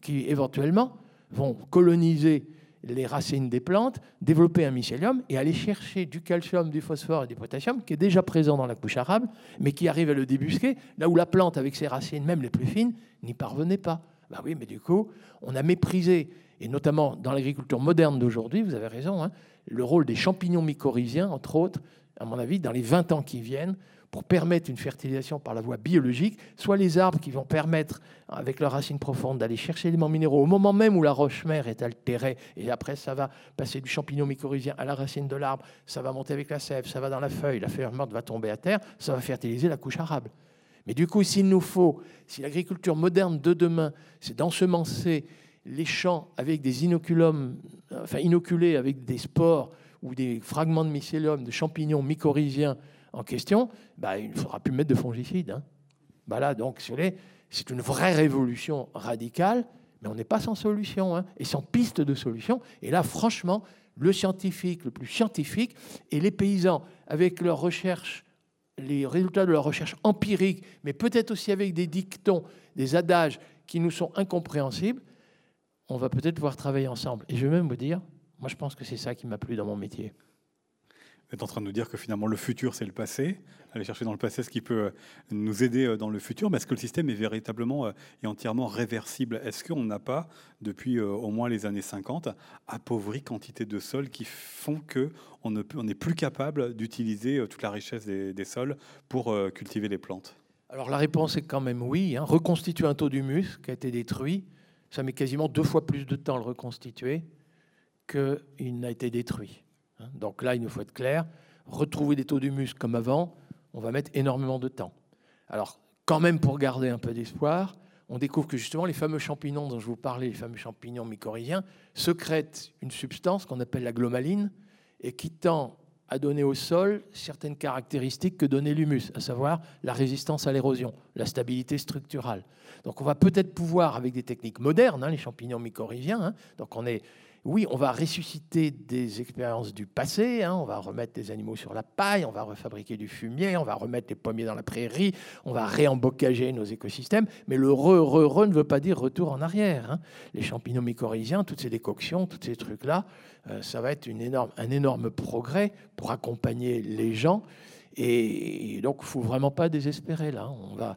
qui, éventuellement, vont coloniser les racines des plantes, développer un mycélium et aller chercher du calcium, du phosphore et du potassium qui est déjà présent dans la couche arable, mais qui arrive à le débusquer, là où la plante, avec ses racines, même les plus fines, n'y parvenait pas. Ben oui, mais du coup, on a méprisé, et notamment dans l'agriculture moderne d'aujourd'hui, vous avez raison, hein, le rôle des champignons mycorhiziens, entre autres, à mon avis, dans les 20 ans qui viennent, pour permettre une fertilisation par la voie biologique, soit les arbres qui vont permettre, avec leurs racines profondes, d'aller chercher les éléments minéraux au moment même où la roche-mère est altérée, et après ça va passer du champignon mycorhizien à la racine de l'arbre, ça va monter avec la sève, ça va dans la feuille, la feuille morte va tomber à terre, ça va fertiliser la couche arable. Mais du coup, s'il nous faut, si l'agriculture moderne de demain, c'est d'ensemencer les champs avec des inoculums, enfin inoculés avec des spores ou des fragments de mycélium, de champignons mycorhiziens en question, bah, il ne faudra plus mettre de fongicides. Hein. Voilà, donc c'est une vraie révolution radicale, mais on n'est pas sans solution hein, et sans piste de solution. Et là, franchement, le scientifique, le plus scientifique, et les paysans, avec leurs recherches, les résultats de leurs recherches empiriques, mais peut-être aussi avec des dictons, des adages qui nous sont incompréhensibles, on va peut-être pouvoir travailler ensemble. Et je vais même vous dire, moi je pense que c'est ça qui m'a plu dans mon métier êtes en train de nous dire que finalement le futur c'est le passé, aller chercher dans le passé ce qui peut euh, nous aider euh, dans le futur, mais est-ce que le système est véritablement euh, et entièrement réversible? Est-ce qu'on n'a pas, depuis au moins les années 50, appauvri quantité de sols qui font qu'on n'est plus capable d'utiliser toute la richesse des, sols pour cultiver les plantes? Alors la réponse est quand même oui. Hein. Reconstituer un taux d'humus qui a été détruit, ça met quasiment deux fois plus de temps à le reconstituer qu'il n'a été détruit. Hein. Donc là, il nous faut être clair. Retrouver des taux d'humus comme avant, on va mettre énormément de temps. Alors, quand même, pour garder un peu d'espoir, on découvre que justement les fameux champignons dont je vous parlais, les fameux champignons mycorhiziens, secrètent une substance qu'on appelle la glomaline et qui tend à donner au sol certaines caractéristiques que donnait l'humus, à savoir la résistance à l'érosion, la stabilité structurale. Donc on va peut-être pouvoir, avec des techniques modernes, hein, les champignons mycorhiziens, hein, donc on est oui, on va ressusciter des expériences du passé, hein. on va remettre des animaux sur la paille, on va refabriquer du fumier, on va remettre les pommiers dans la prairie, on va réembocager nos écosystèmes, mais le re, re, re ne veut pas dire retour en arrière. Hein. Les champignons mycorhiziens, toutes ces décoctions, tous ces trucs-là, euh, ça va être une énorme, un énorme progrès pour accompagner les gens. Et donc, il ne faut vraiment pas désespérer là. On va,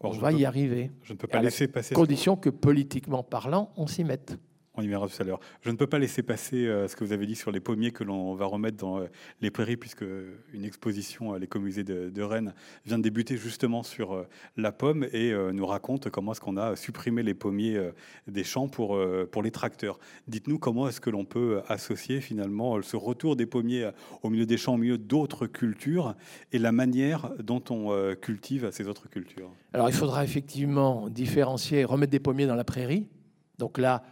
on va y arriver. Je ne peux pas laisser passer. Condition que politiquement parlant, on s'y mette. On y verra tout à l'heure. Je ne peux pas laisser passer euh, ce que vous avez dit sur les pommiers que l'on va remettre dans euh, les prairies, puisque une exposition à l'écomusée de, Rennes vient de débuter justement sur euh, la pomme et nous raconte comment est-ce qu'on a supprimé les pommiers des champs pour, pour les tracteurs. Dites-nous comment est-ce que l'on peut associer finalement ce retour des pommiers au milieu des champs, au milieu d'autres cultures, et la manière dont on cultive ces autres cultures? Alors il faudra effectivement différencier, remettre des pommiers dans la prairie. Donc là,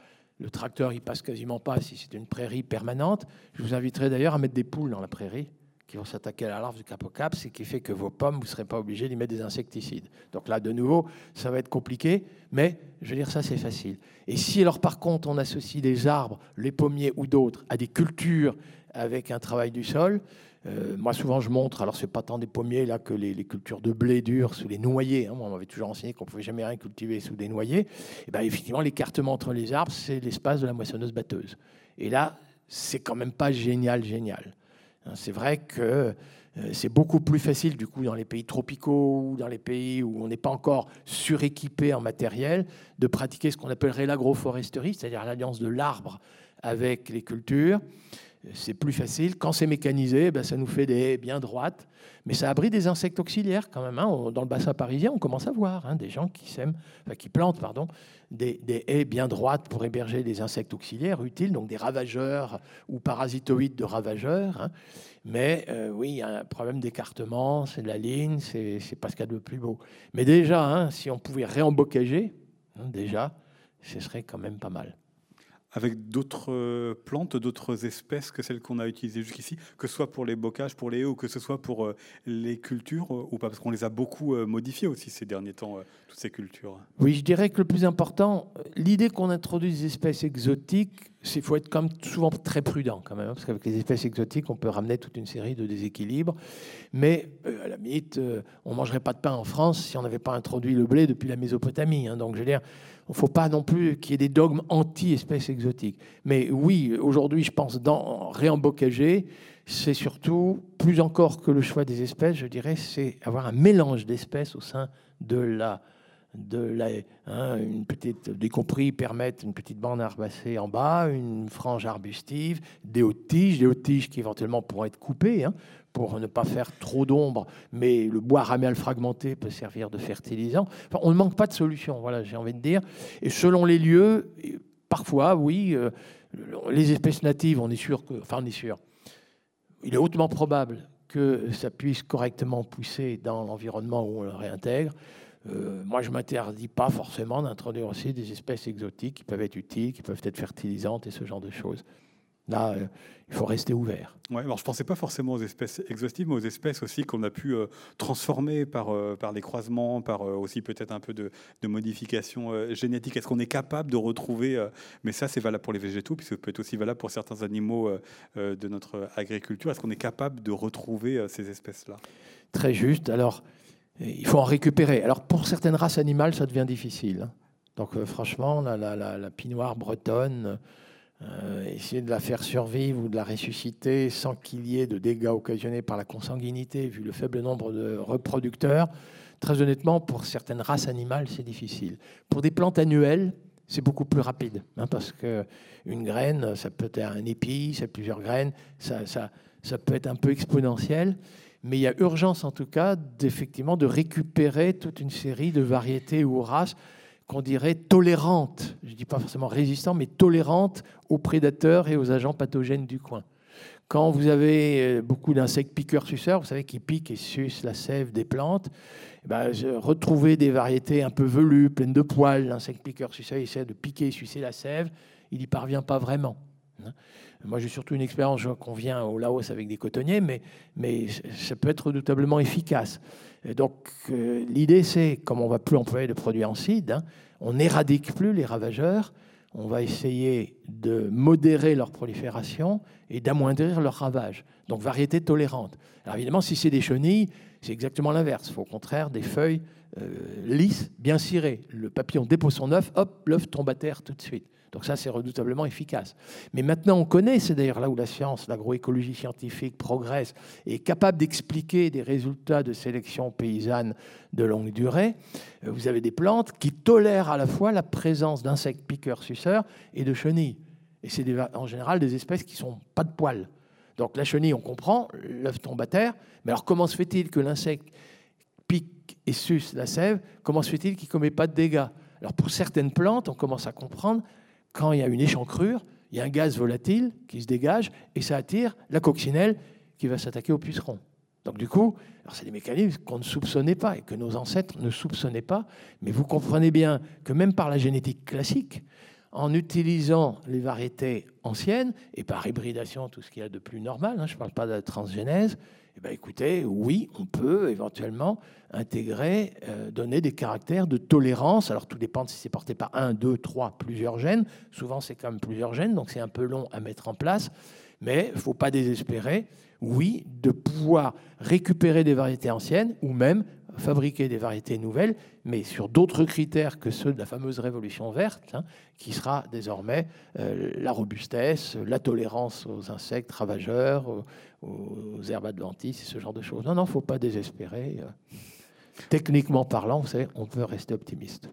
le tracteur, il passe quasiment pas si c'est une prairie permanente. Je vous inviterai d'ailleurs à mettre des poules dans la prairie qui vont s'attaquer à la larve du capocap, ce qui fait que vos pommes, vous ne serez pas obligé d'y mettre des insecticides. Donc là, de nouveau, ça va être compliqué, mais je veux dire, ça, c'est facile. Et si alors, par contre, on associe des arbres, les pommiers ou d'autres, à des cultures avec un travail du sol, euh, moi, souvent, je montre, alors c'est pas tant des pommiers là que les, cultures de blé dur sous les noyers. Hein. Moi, on m'avait toujours enseigné qu'on pouvait jamais rien cultiver sous des noyers. Et ben, effectivement, l'écartement entre les arbres, c'est l'espace de la moissonneuse batteuse. Et là, c'est quand même pas génial, génial. Hein, c'est vrai que euh, c'est beaucoup plus facile, du coup, dans les pays tropicaux ou dans les pays où on n'est pas encore suréquipé en matériel, de pratiquer ce qu'on appellerait l'agroforesterie, c'est-à-dire l'alliance de l'arbre avec les cultures c'est plus facile. Quand c'est mécanisé, ben, ça nous fait des haies bien droites, mais ça abrite des insectes auxiliaires quand même. Hein. Dans le bassin parisien, on commence à voir hein, des gens qui, sèment, qui plantent pardon, des, haies bien droites pour héberger des insectes auxiliaires utiles, donc des ravageurs ou parasitoïdes de ravageurs. Hein. Mais euh, oui, il y a un problème d'écartement, c'est de la ligne, c'est pas ce qu'il y a de plus beau. Mais déjà, si on pouvait réembocager, déjà, ce serait quand même pas mal avec d'autres euh, plantes, d'autres espèces que celles qu'on a utilisées jusqu'ici, que ce soit pour les bocages, pour les haies ou que ce soit pour euh, les cultures euh, ou pas Parce qu'on les a beaucoup modifiées aussi ces derniers temps, toutes ces cultures. Oui, je dirais que le plus important, l'idée qu'on introduise des espèces exotiques, il faut être comme souvent très prudent quand même, hein, parce qu'avec les espèces exotiques, on peut ramener toute une série de déséquilibres. Mais à la limite, on mangerait pas de pain en France si on n'avait pas introduit le blé depuis la Mésopotamie. Hein. Donc je veux dire, ne faut pas non plus qu'il y ait des dogmes anti-espèces exotiques. Mais oui, aujourd'hui, je pense, dans réembocager, c'est surtout, plus encore que le choix des espèces, je dirais, c'est avoir un mélange d'espèces au sein de la de la, hein, une petite, y compris permettre une petite bande herbacée en bas, une frange arbustive, des hautes tiges, des hautes tiges qui éventuellement pourront être coupées hein, pour ne pas faire trop d'ombre, mais le bois raméal fragmenté peut servir de fertilisant. on ne manque pas de solutions, voilà, j'ai envie de dire. Et selon les lieux, parfois, oui, euh, les espèces natives, on est sûr enfin, on est sûr, il est hautement probable que ça puisse correctement pousser dans l'environnement où on le réintègre. Euh, moi, je ne m'interdis pas forcément d'introduire aussi des espèces exotiques qui peuvent être utiles, qui peuvent être fertilisantes et ce genre de choses. Là, euh, il faut rester ouvert. Ouais, alors je ne pensais pas forcément aux espèces exhaustives, mais aux espèces aussi qu'on a pu euh, transformer par, par des croisements, par aussi peut-être un peu de, de modification génétique. Est-ce qu'on est capable de retrouver, mais ça c'est valable pour les végétaux, puisque ça peut être aussi valable pour certains animaux de notre agriculture, est-ce qu'on est capable de retrouver ces espèces-là? Très juste. Alors, il faut en récupérer. Alors pour certaines races animales, ça devient difficile. Donc euh, franchement, la, la, la, pinoire bretonne, euh, essayer de la faire survivre ou de la ressusciter sans qu'il y ait de dégâts occasionnés par la consanguinité, vu le faible nombre de reproducteurs, très honnêtement, pour certaines races animales, c'est difficile. Pour des plantes annuelles, c'est beaucoup plus rapide, hein, parce qu'une graine, ça peut être un épi, ça plusieurs graines, ça, ça, ça peut être un peu exponentiel mais il y a urgence en tout cas d'effectivement de récupérer toute une série de variétés ou races qu'on dirait tolérantes, je ne dis pas forcément résistantes, mais tolérantes aux prédateurs et aux agents pathogènes du coin. Quand vous avez euh, beaucoup d'insectes piqueurs-suceurs, vous savez, qui piquent et sucent la sève des plantes, eh ben, retrouver des variétés un peu velues, pleines de poils, l'insecte piqueur-suceur essaie de piquer et sucer la sève, il n'y parvient pas vraiment. Hein. Moi, j'ai surtout une expérience qu'on vient au Laos avec des cotonniers, mais, mais ça peut être redoutablement efficace. donc, euh, l'idée, c'est, comme on ne va plus employer de produits en hein, on n'éradique plus les ravageurs, on va essayer de modérer leur prolifération et d'amoindrir leur ravage. Donc variété tolérante. Alors évidemment, si c'est des chenilles, c'est exactement l'inverse. Il faut au contraire des feuilles euh, lisses, bien cirées. Le papillon dépose son œuf, hop, l'œuf tombe à terre tout de suite. Donc ça, c'est redoutablement efficace. Mais maintenant, on connaît, c'est d'ailleurs là où la science, l'agroécologie scientifique progresse et est capable d'expliquer des résultats de sélection paysanne de longue durée. Euh, vous avez des plantes qui tolèrent à la fois la présence d'insectes piqueurs-suceurs et de chenilles. Et c'est en général des espèces qui sont pas de poils. Donc la chenille, on comprend, l'œuf tombe à terre. Mais alors comment se fait-il que l'insecte pique et suce la sève? Comment se fait-il qu'il ne commet pas de dégâts? Alors pour certaines plantes, on commence à comprendre quand il y a une échancrure, il y a un gaz volatile qui se dégage et ça attire la coccinelle qui va s'attaquer au puceron. Donc du coup, c'est des mécanismes qu'on ne soupçonnait pas et que nos ancêtres ne soupçonnaient pas. Mais vous comprenez bien que même par la génétique classique, en utilisant les variétés anciennes et par hybridation, tout ce qu'il y a de plus normal, hein, je ne parle pas de la transgénèse, eh bien, écoutez, oui, on peut éventuellement intégrer, euh, donner des caractères de tolérance. Alors, tout dépend si c'est porté par un, deux, trois, plusieurs gènes. Souvent, c'est quand même plusieurs gènes, donc c'est un peu long à mettre en place. Mais il ne faut pas désespérer, oui, de pouvoir récupérer des variétés anciennes ou même fabriquer des variétés nouvelles, mais sur d'autres critères que ceux de la fameuse révolution verte, hein, qui sera désormais euh, la robustesse, la tolérance aux insectes ravageurs, herbes adventices ce genre de choses. Non, non, faut pas désespérer. Techniquement parlant, on peut rester optimiste.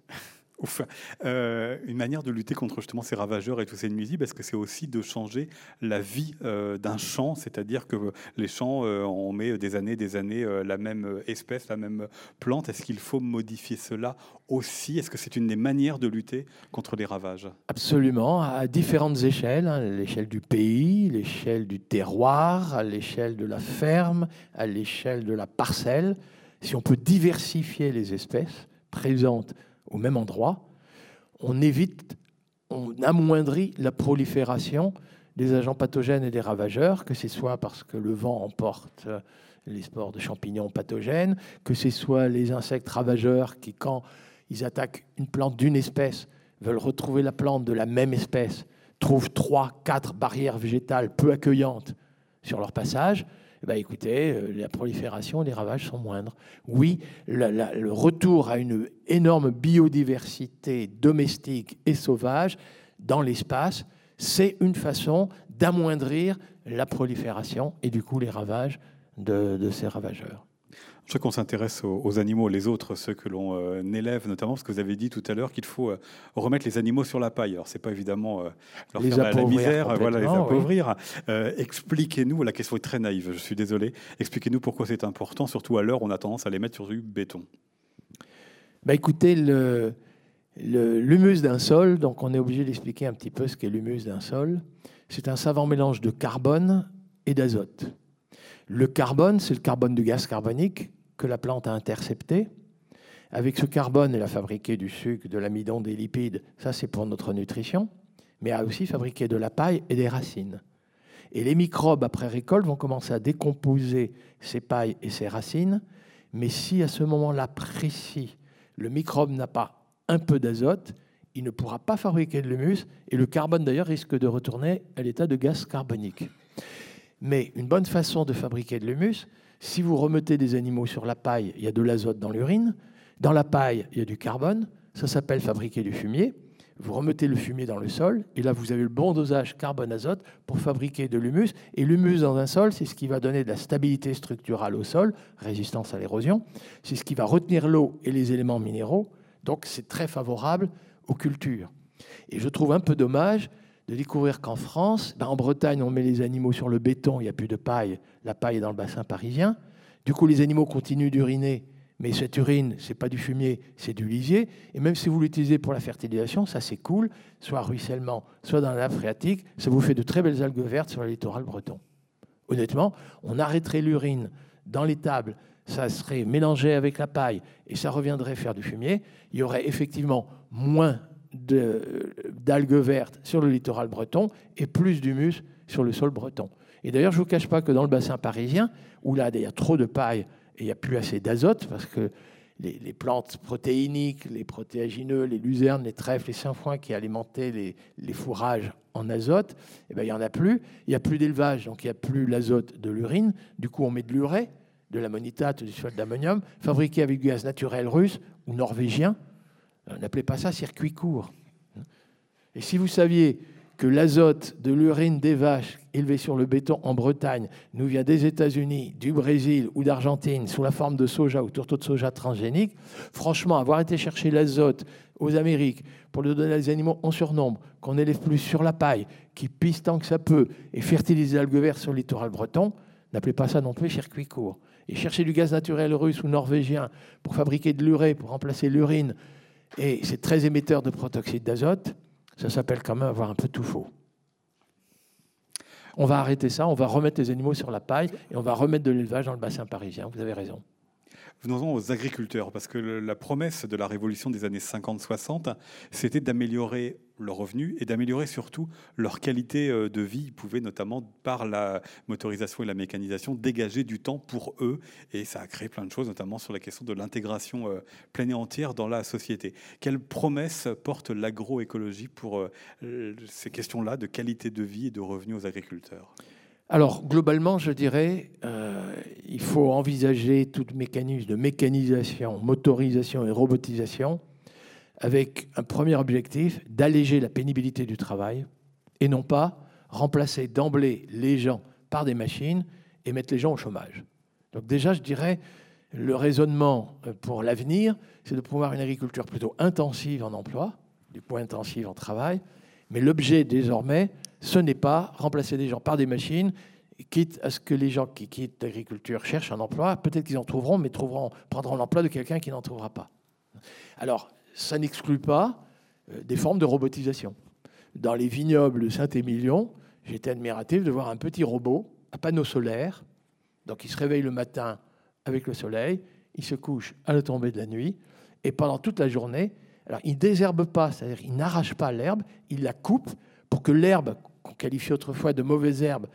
Euh, une manière de lutter contre justement ces ravageurs et tous ces nuisibles, est-ce que c'est aussi de changer la vie euh, d'un champ? C'est-à-dire que les champs, euh, on met des années, des années la même espèce, la même plante. Est-ce qu'il faut modifier cela aussi? Est-ce que c'est une des manières de lutter contre les ravages? Absolument, à différentes échelles, hein, l'échelle du pays, l'échelle du terroir, à l'échelle de la ferme, à l'échelle de la parcelle. Si on peut diversifier les espèces présentes au même endroit, on évite, on amoindrit la prolifération des agents pathogènes et des ravageurs, que ce soit parce que le vent emporte les spores de champignons pathogènes, que ce soit les insectes ravageurs qui, quand ils attaquent une plante d'une espèce, veulent retrouver la plante de la même espèce, trouvent trois, quatre barrières végétales peu accueillantes sur leur passage, eh ben, écoutez, euh, la prolifération, les ravages sont moindres. Oui, le retour à une énorme biodiversité domestique et sauvage dans l'espace, c'est une façon d'amoindrir la prolifération et du coup les ravages de ces ravageurs. Je crois qu'on s'intéresse aux, animaux, les autres, ceux que l'on euh, élève, notamment parce que vous avez dit tout à l'heure qu'il faut euh, remettre les animaux sur la paille. Alors, c'est pas évidemment euh, leur les faire la, misère, voilà, les appauvrir. Expliquez-nous, la question est très naïve, je suis désolé. Expliquez-nous pourquoi c'est important, surtout à l'heure où on a tendance à les mettre sur du béton. Bah, écoutez, le, l'humus d'un sol, donc on est obligé d'expliquer un petit peu ce qu'est l'humus d'un sol. C'est un savant mélange de carbone et d'azote. Le carbone, c'est le carbone du gaz carbonique que la plante a intercepté. Avec ce carbone, elle a fabriqué du sucre, de l'amidon, des lipides. Ça, c'est pour notre nutrition. Mais elle a aussi fabriqué de la paille et des racines. Et les microbes, après récolte, vont commencer à décomposer ces pailles et ces racines. Mais si à ce moment-là précis, le microbe n'a pas un peu d'azote, il ne pourra pas fabriquer de l'humus. Et le carbone, d'ailleurs, risque de retourner à l'état de gaz carbonique. Mais une bonne façon de fabriquer de l'humus, si vous remettez des animaux sur la paille, il y a de l'azote dans l'urine. Dans la paille, il y a du carbone. Ça s'appelle fabriquer du fumier. Vous remettez le fumier dans le sol, et là, vous avez le bon dosage carbone-azote pour fabriquer de l'humus. Et l'humus dans un sol, c'est ce qui va donner de la stabilité structurale au sol, résistance à l'érosion. C'est ce qui va retenir l'eau et les éléments minéraux. Donc, c'est très favorable aux cultures. Et je trouve un peu dommage de découvrir qu'en France, ben, en Bretagne, on met les animaux sur le béton, il n'y a plus de paille, la paille est dans le bassin parisien. Du coup, les animaux continuent d'uriner, mais cette urine, c'est pas du fumier, c'est du lisier. Et même si vous l'utilisez pour la fertilisation, ça cool, soit ruissellement, soit dans la nappe phréatique, ça vous fait de très belles algues vertes sur le littoral breton. Honnêtement, on arrêterait l'urine dans les tables, ça serait mélangé avec la paille et ça reviendrait faire du fumier. Il y aurait effectivement moins d'algues vertes sur le littoral breton et plus d'humus sur le sol breton. Et d'ailleurs, je ne vous cache pas que dans le bassin parisien, où là, il y a trop de paille et il n'y a plus assez d'azote, parce que les, plantes protéiniques, les protéagineux, les luzernes, les trèfles, les sainfoins qui alimentaient les, fourrages en azote, eh ben, il n'y en a plus. Il n'y a plus d'élevage, donc il n'y a plus l'azote de l'urine. Du coup, on met de l'urée, de l'ammonitate, du sulfate d'ammonium, fabriqué avec du gaz naturel russe ou norvégien. On n'appelait pas ça circuit court. Et si vous saviez que l'azote de l'urine des vaches élevées sur le béton en Bretagne nous vient des États-Unis, du Brésil ou d'Argentine sous la forme de soja ou tourteau de soja transgénique, franchement, avoir été chercher l'azote aux Amériques pour le donner à des animaux en surnombre, qu'on élève plus sur la paille, qui pisse tant que ça peut et fertiliser l'algue verte sur le littoral breton, n'appelez pas ça non plus circuit court. Et chercher du gaz naturel russe ou norvégien pour fabriquer de l'urée, pour remplacer l'urine, et c'est très émetteur de protoxyde d'azote, ça s'appelle quand même avoir un peu tout faux. On va arrêter ça, on va remettre les animaux sur la paille et on va remettre de l'élevage dans le bassin parisien. Vous avez raison. Venons-en aux agriculteurs, parce que la promesse de la révolution des années 50-60, c'était d'améliorer leurs revenus et d'améliorer surtout leur qualité euh, de vie. Ils pouvaient notamment, par la motorisation et la mécanisation, dégager du temps pour eux. Et ça a créé plein de choses, notamment sur la question de l'intégration euh, pleine et entière dans la société. Quelle promesse porte l'agroécologie pour euh, ces questions-là de qualité de vie et de revenus aux agriculteurs? Alors, globalement, je dirais, euh, il faut envisager tout mécanisme de mécanisation, motorisation et robotisation avec un premier objectif d'alléger la pénibilité du travail et non pas remplacer d'emblée les gens par des machines et mettre les gens au chômage. Donc déjà, je dirais, le raisonnement euh, pour l'avenir, c'est de pouvoir une agriculture plutôt intensive en emploi, du point intensif en travail, mais l'objet désormais, ce n'est pas remplacer des gens par des machines, quitte à ce que les gens qui quittent l'agriculture cherchent un emploi. Peut-être qu'ils en trouveront, mais trouveront, prendront l'emploi de quelqu'un qui n'en trouvera pas. Alors, ça n'exclut pas euh, des formes de robotisation. Dans les vignobles de Saint-Émilion, j'étais admiratif de voir un petit robot à panneau solaire. Donc, il se réveille le matin avec le soleil, il se couche à la tombée de la nuit, et pendant toute la journée, il ne désherbe pas, c'est-à-dire il n'arrache pas l'herbe, il la coupe pour que l'herbe qu'on qualifiait autrefois de mauvaise herbe,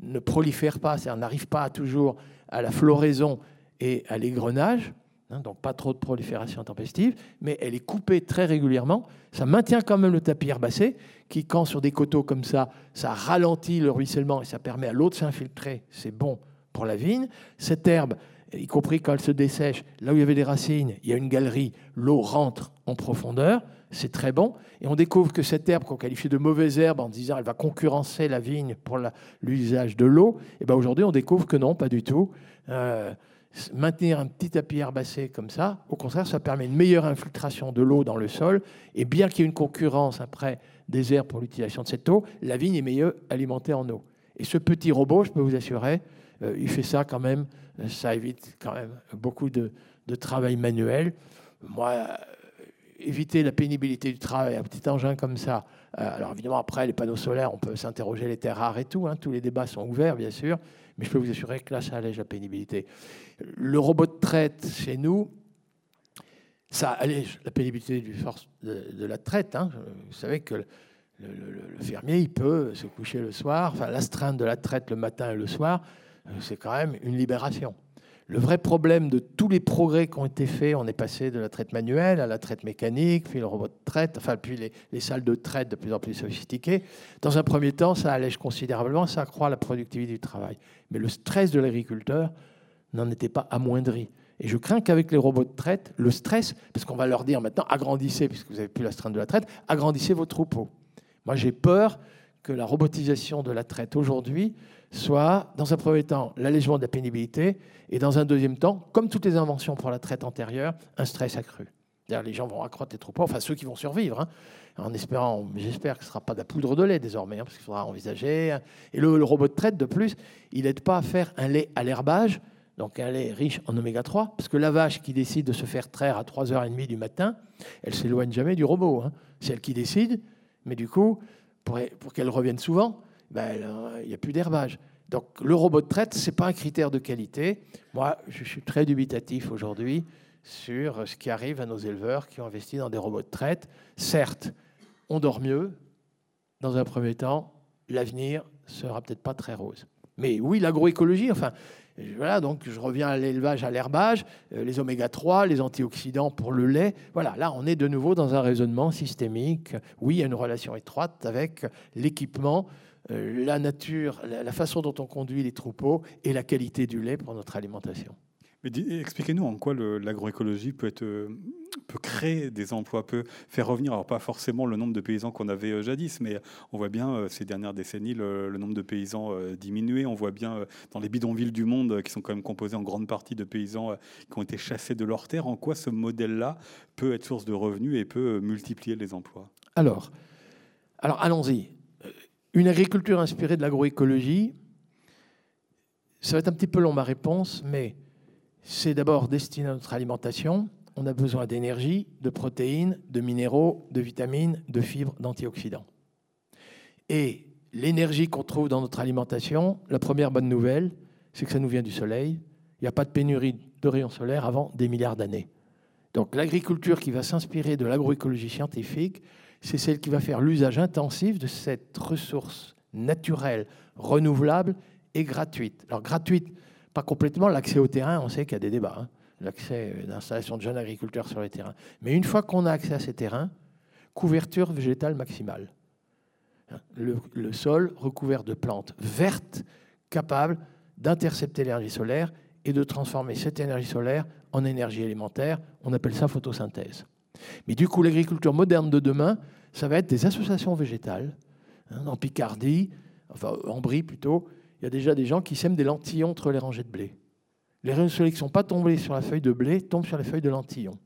ne prolifère pas, c'est-à-dire n'arrive pas toujours à la floraison et à l'égrenage, donc pas trop de prolifération tempestive, mais elle est coupée très régulièrement. Ça maintient quand même le tapis herbacé, qui, quand sur des coteaux comme ça, ça ralentit le ruissellement et ça permet à l'eau de s'infiltrer. C'est bon pour la vigne. Cette herbe, y compris quand elle se dessèche, là où il y avait des racines, il y a une galerie, l'eau rentre en profondeur c'est très bon. Et on découvre que cette herbe qu'on qualifie de mauvaise herbe en disant elle va concurrencer la vigne pour l'usage de l'eau, ben aujourd'hui on découvre que non, pas du tout. Euh, maintenir un petit tapis herbacé comme ça, au contraire, ça permet une meilleure infiltration de l'eau dans le sol. Et bien qu'il y ait une concurrence après des herbes pour l'utilisation de cette eau, la vigne est mieux alimentée en eau. Et ce petit robot, je peux vous assurer, euh, il fait ça quand même. Ça évite quand même beaucoup de, travail manuel. Moi, éviter la pénibilité du travail, un petit engin comme ça. Euh, alors évidemment, après, les panneaux solaires, on peut s'interroger les terres rares et tout. Hein, tous les débats sont ouverts, bien sûr. Mais je peux vous assurer que là, ça allège la pénibilité. Le robot de traite, chez nous, ça allège la pénibilité du force de, la traite. Hein. Vous savez que le, le, fermier, il peut se coucher le soir. Enfin, l'astreinte de la traite le matin et le soir, euh, c'est quand même une libération. Le vrai problème de tous les progrès qui ont été faits, on est passé de la traite manuelle à la traite mécanique, puis le robot de traite, enfin, puis les, salles de traite de plus en plus sophistiquées. Dans un premier temps, ça allège considérablement, ça accroît la productivité du travail. Mais le stress de l'agriculteur n'en était pas amoindri. Et je crains qu'avec les robots de traite, le stress, parce qu'on va leur dire maintenant, agrandissez, puisque vous n'avez plus la strate de la traite, agrandissez vos troupeaux. Moi, j'ai peur que la robotisation de la traite aujourd'hui soit, dans un premier temps, l'allègement de la pénibilité, et dans un deuxième temps, comme toutes les inventions pour la traite antérieure, un stress accru. Les gens vont accroître les troupeaux, enfin ceux qui vont survivre, hein, en espérant, j'espère que ce ne sera pas de la poudre de lait désormais, hein, parce qu'il faudra envisager. Et le, robot de traite, de plus, il n'aide pas à faire un lait à l'herbage, donc un lait riche en oméga 3, parce que la vache qui décide de se faire traire à 3h30 du matin, elle s'éloigne jamais du robot. Hein. C'est elle qui décide, mais du coup, pour qu'elle revienne souvent, ben, il n'y a plus d'herbage. Donc le robot de traite, ce n'est pas un critère de qualité. Moi, je suis très dubitatif aujourd'hui sur ce qui arrive à nos éleveurs qui ont investi dans des robots de traite. Certes, on dort mieux. Dans un premier temps, l'avenir sera peut-être pas très rose. Mais oui, l'agroécologie, enfin, voilà, donc je reviens à l'élevage, à l'herbage, euh, les oméga 3, les antioxydants pour le lait. Voilà, là on est de nouveau dans un raisonnement systémique. Oui, il y a une relation étroite avec l'équipement, la nature, la façon dont on conduit les troupeaux et la qualité du lait pour notre alimentation. Mais expliquez-nous en quoi l'agroécologie peut, être, euh, peut créer des emplois, peut faire revenir, alors pas forcément le nombre de paysans qu'on avait euh, jadis, mais on voit bien euh, ces dernières décennies le, nombre de paysans diminuer. On voit bien dans les bidonvilles du monde, qui sont quand même composés en grande partie de paysans qui ont été chassés de leurs terres, en quoi ce modèle-là peut être source de revenus et peut multiplier les emplois? Alors, alors allons-y. Une agriculture inspirée de l'agroécologie, ça va être un petit peu long ma réponse, mais c'est d'abord destiné à notre alimentation. On a besoin d'énergie, de protéines, de minéraux, de vitamines, de fibres, d'antioxydants. Et l'énergie qu'on trouve dans notre alimentation, la première bonne nouvelle, c'est que ça nous vient du soleil. Il n'y a pas de pénurie de rayons solaires avant des milliards d'années. Donc l'agriculture qui va s'inspirer de l'agroécologie scientifique, c'est celle qui va faire l'usage intensif de cette ressource naturelle, renouvelable et gratuite. Alors gratuite, pas complètement. L'accès au terrain, on sait qu'il y a des débats. Hein. L'accès d'installation de jeunes agriculteurs sur les terrains. Mais une fois qu'on a accès à ces terrains, couverture végétale maximale. Hein. Le, sol recouvert de plantes vertes capables d'intercepter l'énergie solaire et de transformer cette énergie solaire en énergie élémentaire. On appelle ça photosynthèse. Mais du coup, l'agriculture moderne de demain, ça va être des associations végétales. Hein, en Picardie, enfin en Brie plutôt, il y a déjà des gens qui sèment des lentillons entre les rangées de blé. Les rayons soleil qui ne sont pas tombés sur la feuille de blé tombent sur les feuilles de lentillons.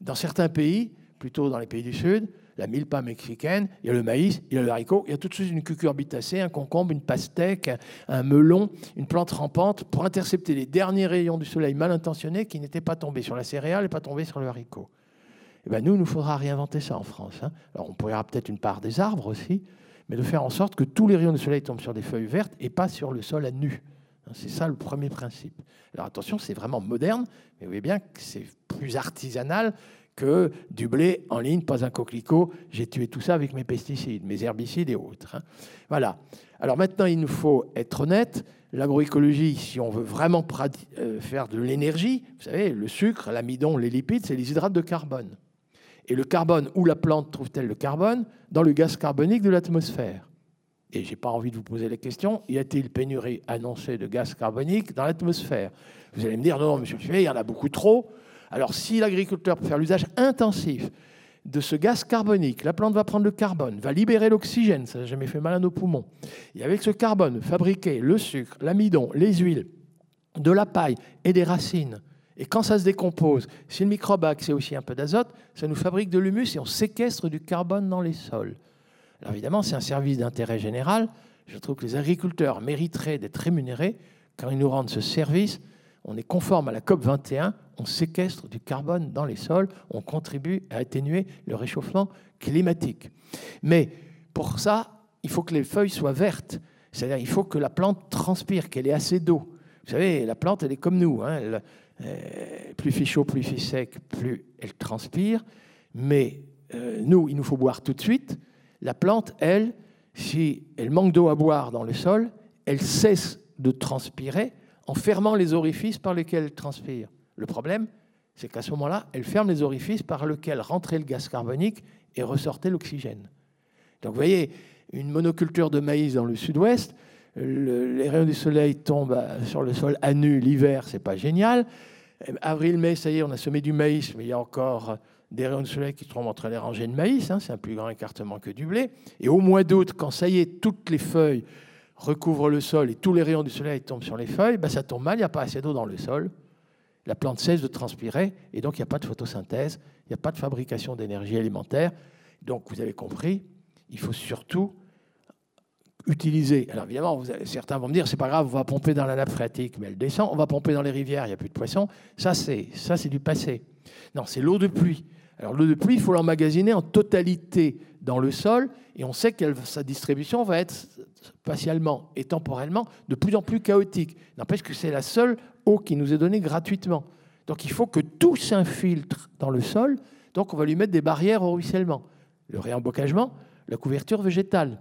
Dans certains pays, plutôt dans les pays du Sud, la milpa mexicaine, il y a le maïs, il y a le haricot, il y a tout de suite une cucurbitacée, un concombre, une pastèque, un melon, une plante rampante pour intercepter les derniers rayons du soleil mal intentionnés qui n'étaient pas tombés sur la céréale et pas tombés sur le haricot. Eh ben nous, il nous faudra réinventer ça en France. Hein. Alors on pourra peut-être une part des arbres aussi, mais de faire en sorte que tous les rayons du soleil tombent sur des feuilles vertes et pas sur le sol à nu. C'est ça le premier principe. Alors attention, c'est vraiment moderne, mais vous voyez bien que c'est plus artisanal que du blé en ligne, pas un coquelicot. J'ai tué tout ça avec mes pesticides, mes herbicides et autres. Hein. Voilà. Alors maintenant, il nous faut être honnête. L'agroécologie, si on veut vraiment euh, faire de l'énergie, vous savez, le sucre, l'amidon, les lipides, c'est les hydrates de carbone. Et le carbone, où la plante trouve-t-elle le carbone Dans le gaz carbonique de l'atmosphère. Et je n'ai pas envie de vous poser la question, y a-t-il pénurie annoncée de gaz carbonique dans l'atmosphère Vous allez me dire, non, monsieur il y en a beaucoup trop. Alors si l'agriculteur peut faire l'usage intensif de ce gaz carbonique, la plante va prendre le carbone, va libérer l'oxygène, ça n'a jamais fait mal à nos poumons. Et avec ce carbone, fabriquer le sucre, l'amidon, les huiles, de la paille et des racines, et quand ça se décompose, si le microbe a accès aussi un peu d'azote, ça nous fabrique de l'humus et on séquestre du carbone dans les sols. Alors évidemment, c'est un service d'intérêt général. Je trouve que les agriculteurs mériteraient d'être rémunérés quand ils nous rendent ce service. On est conforme à la COP 21, on séquestre du carbone dans les sols, on contribue à atténuer le réchauffement climatique. Mais pour ça, il faut que les feuilles soient vertes. C'est-à-dire il faut que la plante transpire, qu'elle ait assez d'eau. Vous savez, la plante, elle est comme nous. Hein. Euh, plus il fait chaud, plus il fait sec, plus elle transpire. Mais euh, nous, il nous faut boire tout de suite. La plante, elle, si elle manque d'eau à boire dans le sol, elle cesse de transpirer en fermant les orifices par lesquels elle transpire. Le problème, c'est qu'à ce moment-là, elle ferme les orifices par lesquels rentrait le gaz carbonique et ressortait l'oxygène. Donc vous voyez, une monoculture de maïs dans le sud-ouest, les rayons du soleil tombent euh, sur le sol à nu l'hiver, c'est pas génial. Avril, mai, ça y est, on a semé du maïs, mais il y a encore des rayons de soleil qui tombent entre les rangées de maïs. Hein, c'est un plus grand écartement que du blé. Et au mois d'août, quand ça y est, toutes les feuilles recouvrent le sol et tous les rayons du soleil tombent sur les feuilles, ben ça tombe mal, il n'y a pas assez d'eau dans le sol. La plante cesse de transpirer et donc il n'y a pas de photosynthèse, il n'y a pas de fabrication d'énergie alimentaire. Donc vous avez compris, il faut surtout utiliser. Alors évidemment, certains vont me dire, c'est pas grave, on va pomper dans la nappe phréatique, mais elle descend, on va pomper dans les rivières, il n'y a plus de poissons. Ça, c'est ça, c'est du passé. Non, c'est l'eau de pluie. Alors l'eau de pluie, il faut l'emmagasiner en totalité dans le sol, et on sait que sa distribution va être spatialement et temporellement de plus en plus chaotique. N'empêche que c'est la seule eau qui nous est donnée gratuitement. Donc il faut que tout s'infiltre dans le sol, donc on va lui mettre des barrières au ruissellement. Le réembocagement, la couverture végétale.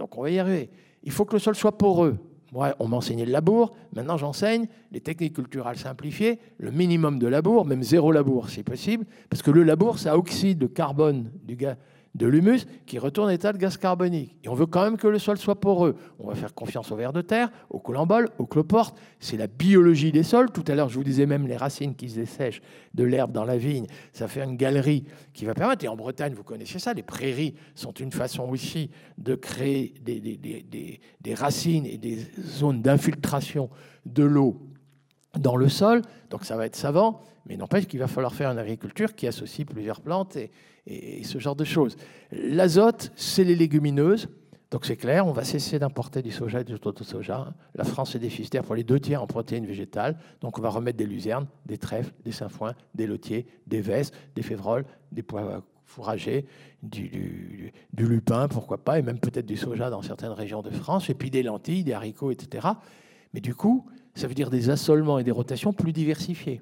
Donc on va y arriver. Il faut que le sol soit poreux. Moi, on m'enseignait le labour. Maintenant, j'enseigne les techniques culturelles simplifiées, le minimum de labour, même zéro labour si possible, parce que le labour, ça oxyde le carbone du, gaz, de l'humus qui retourne à l'état de gaz carbonique. Et on veut quand même que le sol soit poreux. On va faire confiance au vers de terre, au colambol, au cloporte. C'est la biologie des sols. Tout à l'heure, je vous disais même les racines qui se dessèchent de l'herbe dans la vigne. Ça fait une galerie qui va permettre. Et en Bretagne, vous connaissez ça, les prairies sont une façon aussi de créer des racines et des zones d'infiltration de l'eau dans le sol. Donc ça va être savant. Mais n'empêche qu'il va falloir faire une agriculture qui associe plusieurs plantes et, ce genre de choses. L'azote, c'est les légumineuses. Donc c'est clair, on va cesser d'importer du soja et du soja. La France est déficitaire pour les deux tiers en protéines végétales. Donc on va remettre des luzernes, des trèfles, des sainfoins, des lotiers, des vesses, des févroles, des pois fourragés, du, lupin, pourquoi pas, et même peut-être du soja dans certaines régions de France, et puis des lentilles, des haricots, etc. Mais du coup, ça veut dire des assolements et des rotations plus diversifiées.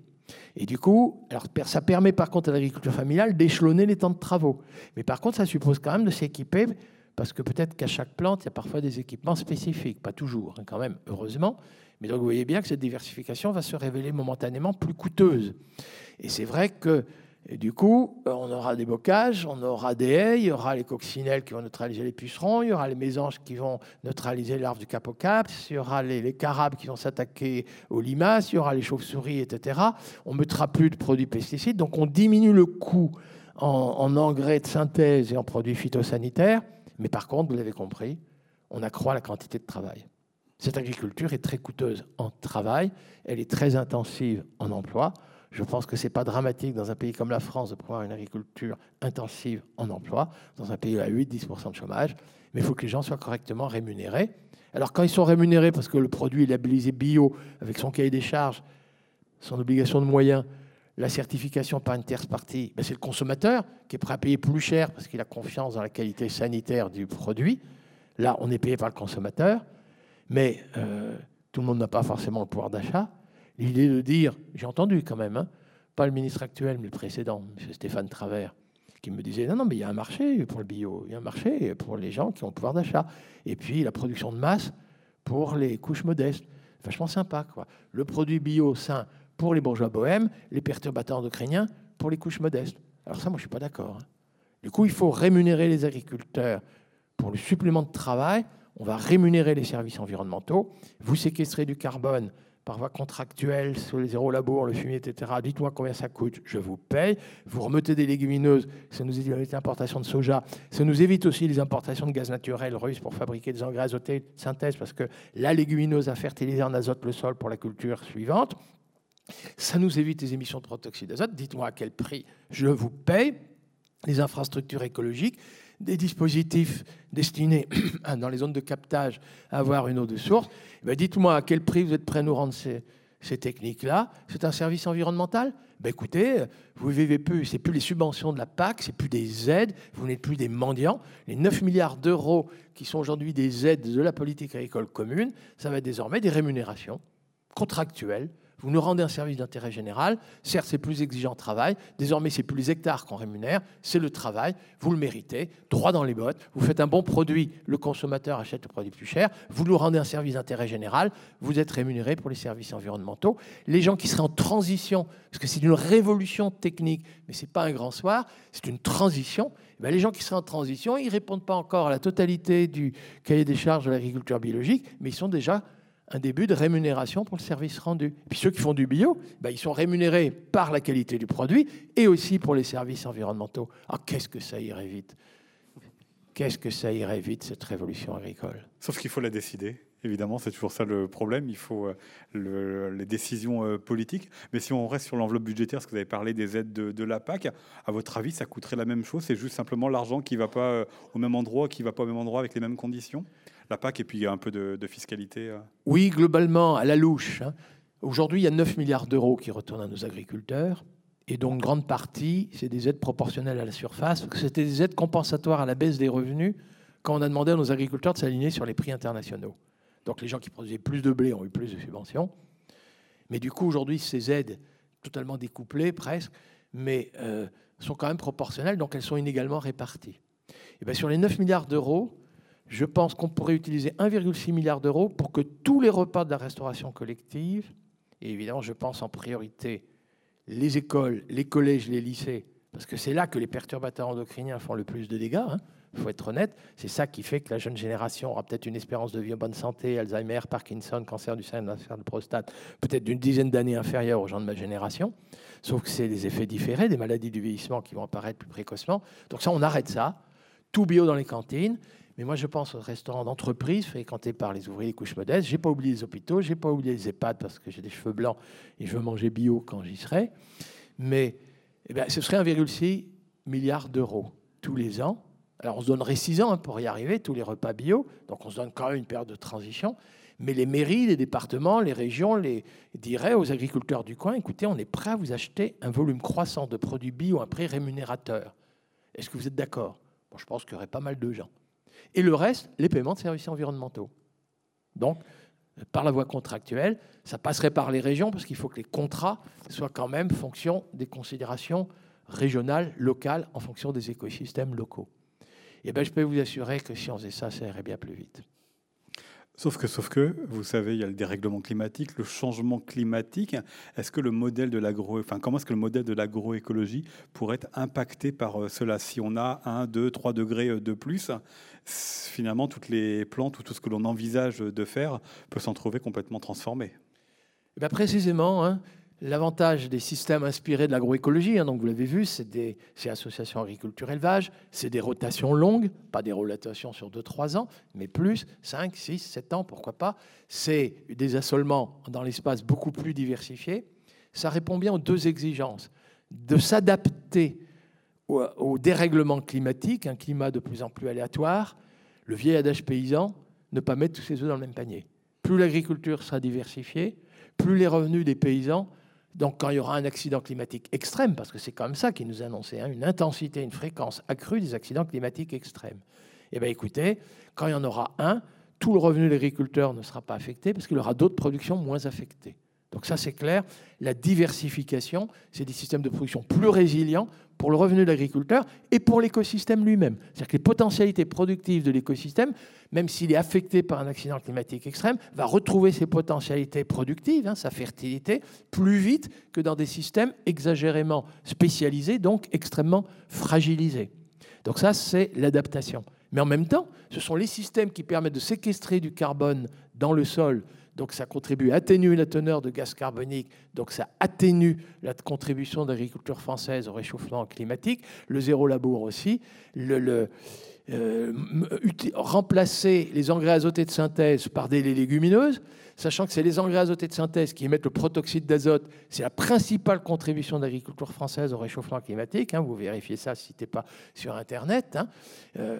Et du coup, alors, ça permet par contre à l'agriculture familiale d'échelonner les temps de travaux. Mais par contre, ça suppose quand même de s'équiper, parce que peut-être qu'à chaque plante, il y a parfois des équipements spécifiques, pas toujours, hein, quand même, heureusement. Mais donc vous voyez bien que cette diversification va se révéler momentanément plus coûteuse. Et c'est vrai que et du coup, euh, on aura des bocages, on aura des haies, il y aura les coccinelles qui vont neutraliser les pucerons, il y aura les mésanges qui vont neutraliser l'arbre du capocaps, il y aura les, carabes qui vont s'attaquer aux limaces, il y aura les chauves-souris, etc. On ne mettra plus de produits pesticides, donc on diminue le coût en, engrais de synthèse et en produits phytosanitaires, mais par contre, vous l'avez compris, on accroît la quantité de travail. Cette agriculture est très coûteuse en travail, elle est très intensive en emploi. Je pense que ce n'est pas dramatique dans un pays comme la France de pouvoir une agriculture intensive en emploi, dans un pays à 8-10% de chômage, mais il faut que les gens soient correctement rémunérés. Alors quand ils sont rémunérés parce que le produit est labellisé bio, avec son cahier des charges, son obligation de moyens, la certification par une tierce partie, ben c'est le consommateur qui est prêt à payer plus cher parce qu'il a confiance dans la qualité sanitaire du produit. Là, on est payé par le consommateur, mais euh, tout le monde n'a pas forcément le pouvoir d'achat. L'idée de dire, j'ai entendu quand même, hein, pas le ministre actuel, mais le précédent, M. Stéphane Travers, qui me disait non, non, mais il y a un marché pour le bio, il y a un marché pour les gens qui ont le pouvoir d'achat. Et puis la production de masse pour les couches modestes. Vachement sympa, quoi. Le produit bio sain pour les bourgeois bohèmes, les perturbateurs endocriniens pour les couches modestes. Alors ça, moi, je suis pas d'accord. Hein. Du coup, il faut rémunérer les agriculteurs pour le supplément de travail. On va rémunérer les services environnementaux. Vous séquestrez du carbone par voie contractuelle sur les zéro labour, le fumier, etc. Dites-moi combien ça coûte, je vous paye. Vous remettez des légumineuses, ça nous évite l'importation de soja, ça nous évite aussi les importations de gaz naturel russe pour fabriquer des engrais azotés synthèse, parce que la légumineuse a fertilisé en azote le sol pour la culture suivante. Ça nous évite les émissions de protoxyde d'azote. Dites-moi à quel prix je vous paye les infrastructures écologiques des dispositifs destinés dans les zones de captage à avoir une eau de source, eh ben, dites-moi à quel prix vous êtes prêt à nous rendre ces, techniques-là? C'est un service environnemental? Ben Écoutez, vous vivez plus, c'est plus les subventions de la PAC, c'est plus des aides, vous n'êtes plus des mendiants. Les 9 milliards d'euros qui sont aujourd'hui des aides de la politique agricole commune, ça va être désormais des rémunérations contractuelles vous nous rendez un service d'intérêt général. Certes, c'est plus exigeant travail. Désormais, c'est plus les hectares qu'on rémunère, c'est le travail. Vous le méritez, droit dans les bottes. Vous faites un bon produit, le consommateur achète le produit plus cher. Vous nous rendez un service d'intérêt général. Vous êtes rémunéré pour les services environnementaux. Les gens qui seraient en transition, parce que c'est une révolution technique, mais c'est pas un grand soir, c'est une transition. Eh ben, les gens qui seraient en transition, ils répondent pas encore à la totalité du cahier des charges de l'agriculture biologique, mais ils sont déjà un début de rémunération pour le service rendu. Puis ceux qui font du bio, ben, ils sont rémunérés par la qualité du produit et aussi pour les services environnementaux. Ah, qu'est-ce que ça irait vite Qu'est-ce que ça irait vite, cette révolution agricole Sauf qu'il faut la décider. Évidemment, c'est toujours ça le problème. Il faut euh, les décisions euh, politiques. Mais si on reste sur l'enveloppe budgétaire, parce que vous avez parlé des aides de, la PAC, à votre avis, ça coûterait la même chose? C'est juste simplement l'argent qui ne va pas euh, au même endroit, qui ne va pas au même endroit avec les mêmes conditions? La PAC et puis un peu de, fiscalité euh. Oui, globalement, à la louche. Hein. Aujourd'hui, il y a 9 milliards d'euros qui retournent à nos agriculteurs. Et donc, grande partie, c'est des aides proportionnelles à la surface, c'était des aides compensatoires à la baisse des revenus quand on a demandé à nos agriculteurs de s'aligner sur les prix internationaux. Donc, les gens qui produisaient plus de blé ont eu plus de subventions. Mais du coup, aujourd'hui, ces aides, totalement découplées presque, mais euh, sont quand même proportionnelles, donc elles sont inégalement réparties. Et bien, sur les 9 milliards d'euros, je pense qu'on pourrait utiliser 1,6 milliard d'euros pour que tous les repas de la restauration collective, et évidemment je pense en priorité les écoles, les collèges, les lycées, parce que c'est là que les perturbateurs endocriniens font le plus de dégâts, il hein, faut être honnête, c'est ça qui fait que la jeune génération aura peut-être une espérance de vie en bonne santé, Alzheimer, Parkinson, cancer du sein, cancer de prostate, peut-être d'une dizaine d'années inférieure aux gens de ma génération, sauf que c'est des effets différés, des maladies du vieillissement qui vont apparaître plus précocement. Donc ça, on arrête ça, tout bio dans les cantines, mais moi, je pense aux restaurants d'entreprise fréquentés par les ouvriers couches modestes. J'ai pas oublié les hôpitaux, j'ai pas oublié les EHPAD parce que j'ai des cheveux blancs et je veux manger bio quand j'y serai. Mais eh bien, ce serait 1,6 milliard d'euros tous les ans. Alors, on se donnerait 6 ans hein, pour y arriver, tous les repas bio. Donc, on se donne quand même une période de transition. Mais les mairies, les départements, les régions les diraient aux agriculteurs du coin écoutez, on est prêt à vous acheter un volume croissant de produits bio à un prix rémunérateur. Est-ce que vous êtes d'accord? Bon, Je pense qu'il y aurait pas mal de gens. Et le reste, les paiements de services environnementaux. Donc, par la voie contractuelle, ça passerait par les régions parce qu'il faut que les contrats soient quand même fonction des considérations régionales, locales, en fonction des écosystèmes locaux. Et eh bien, je peux vous assurer que si on faisait ça, ça irait bien plus vite. Sauf que, sauf que, vous savez, il y a le dérèglement climatique, le changement climatique. Est-ce que le modèle de l'agro, enfin, comment est-ce que le modèle de l'agroécologie pourrait être impacté par euh, cela? Si on a 1, 2, 3 degrés euh, de plus, finalement, toutes les plantes ou tout ce que l'on envisage de faire peut s'en trouver complètement transformé. Eh bien précisément, hein, L'avantage des systèmes inspirés de l'agroécologie, hein, donc vous l'avez vu, c'est des associations agriculture-élevage, c'est des rotations longues, pas des rotations sur 2-3 ans, mais plus, 5, 6, 7 ans, pourquoi pas. C'est des assolements dans l'espace beaucoup plus diversifiés. Ça répond bien aux deux exigences, de s'adapter au, au, dérèglement climatique, un climat de plus en plus aléatoire, le vieil adage paysan, ne pas mettre tous ses œufs dans le même panier. Plus l'agriculture sera diversifiée, plus les revenus des paysans donc quand il y aura un accident climatique extrême, parce que c'est comme ça qu'il nous a annoncé, hein, une intensité, une fréquence accrue des accidents climatiques extrêmes. Eh bien écoutez, quand il y en aura un, tout le revenu de l'agriculteur ne sera pas affecté parce qu'il aura d'autres productions moins affectées. Donc ça c'est clair, la diversification, c'est des systèmes de production plus résilients pour le revenu de l'agriculteur et pour l'écosystème lui-même. C'est-à-dire que les potentialités productives de l'écosystème, même s'il est affecté par un accident climatique extrême, va retrouver ses potentialités productives, hein, sa fertilité, plus vite que dans des systèmes exagérément spécialisés, donc extrêmement fragilisés. Donc ça, c'est l'adaptation. Mais en même temps, ce sont les systèmes qui permettent de séquestrer du carbone dans le sol donc ça contribue à atténuer la teneur de gaz carbonique, donc ça atténue la contribution de l'agriculture française au réchauffement climatique, le zéro labour aussi, euh, remplacer les engrais azotés de synthèse par des légumineuses, sachant que c'est les engrais azotés de synthèse qui émettent le protoxyde d'azote, c'est la principale contribution de l'agriculture française au réchauffement climatique, hein, vous vérifiez ça si ce n'était pas sur Internet. Hein. Euh,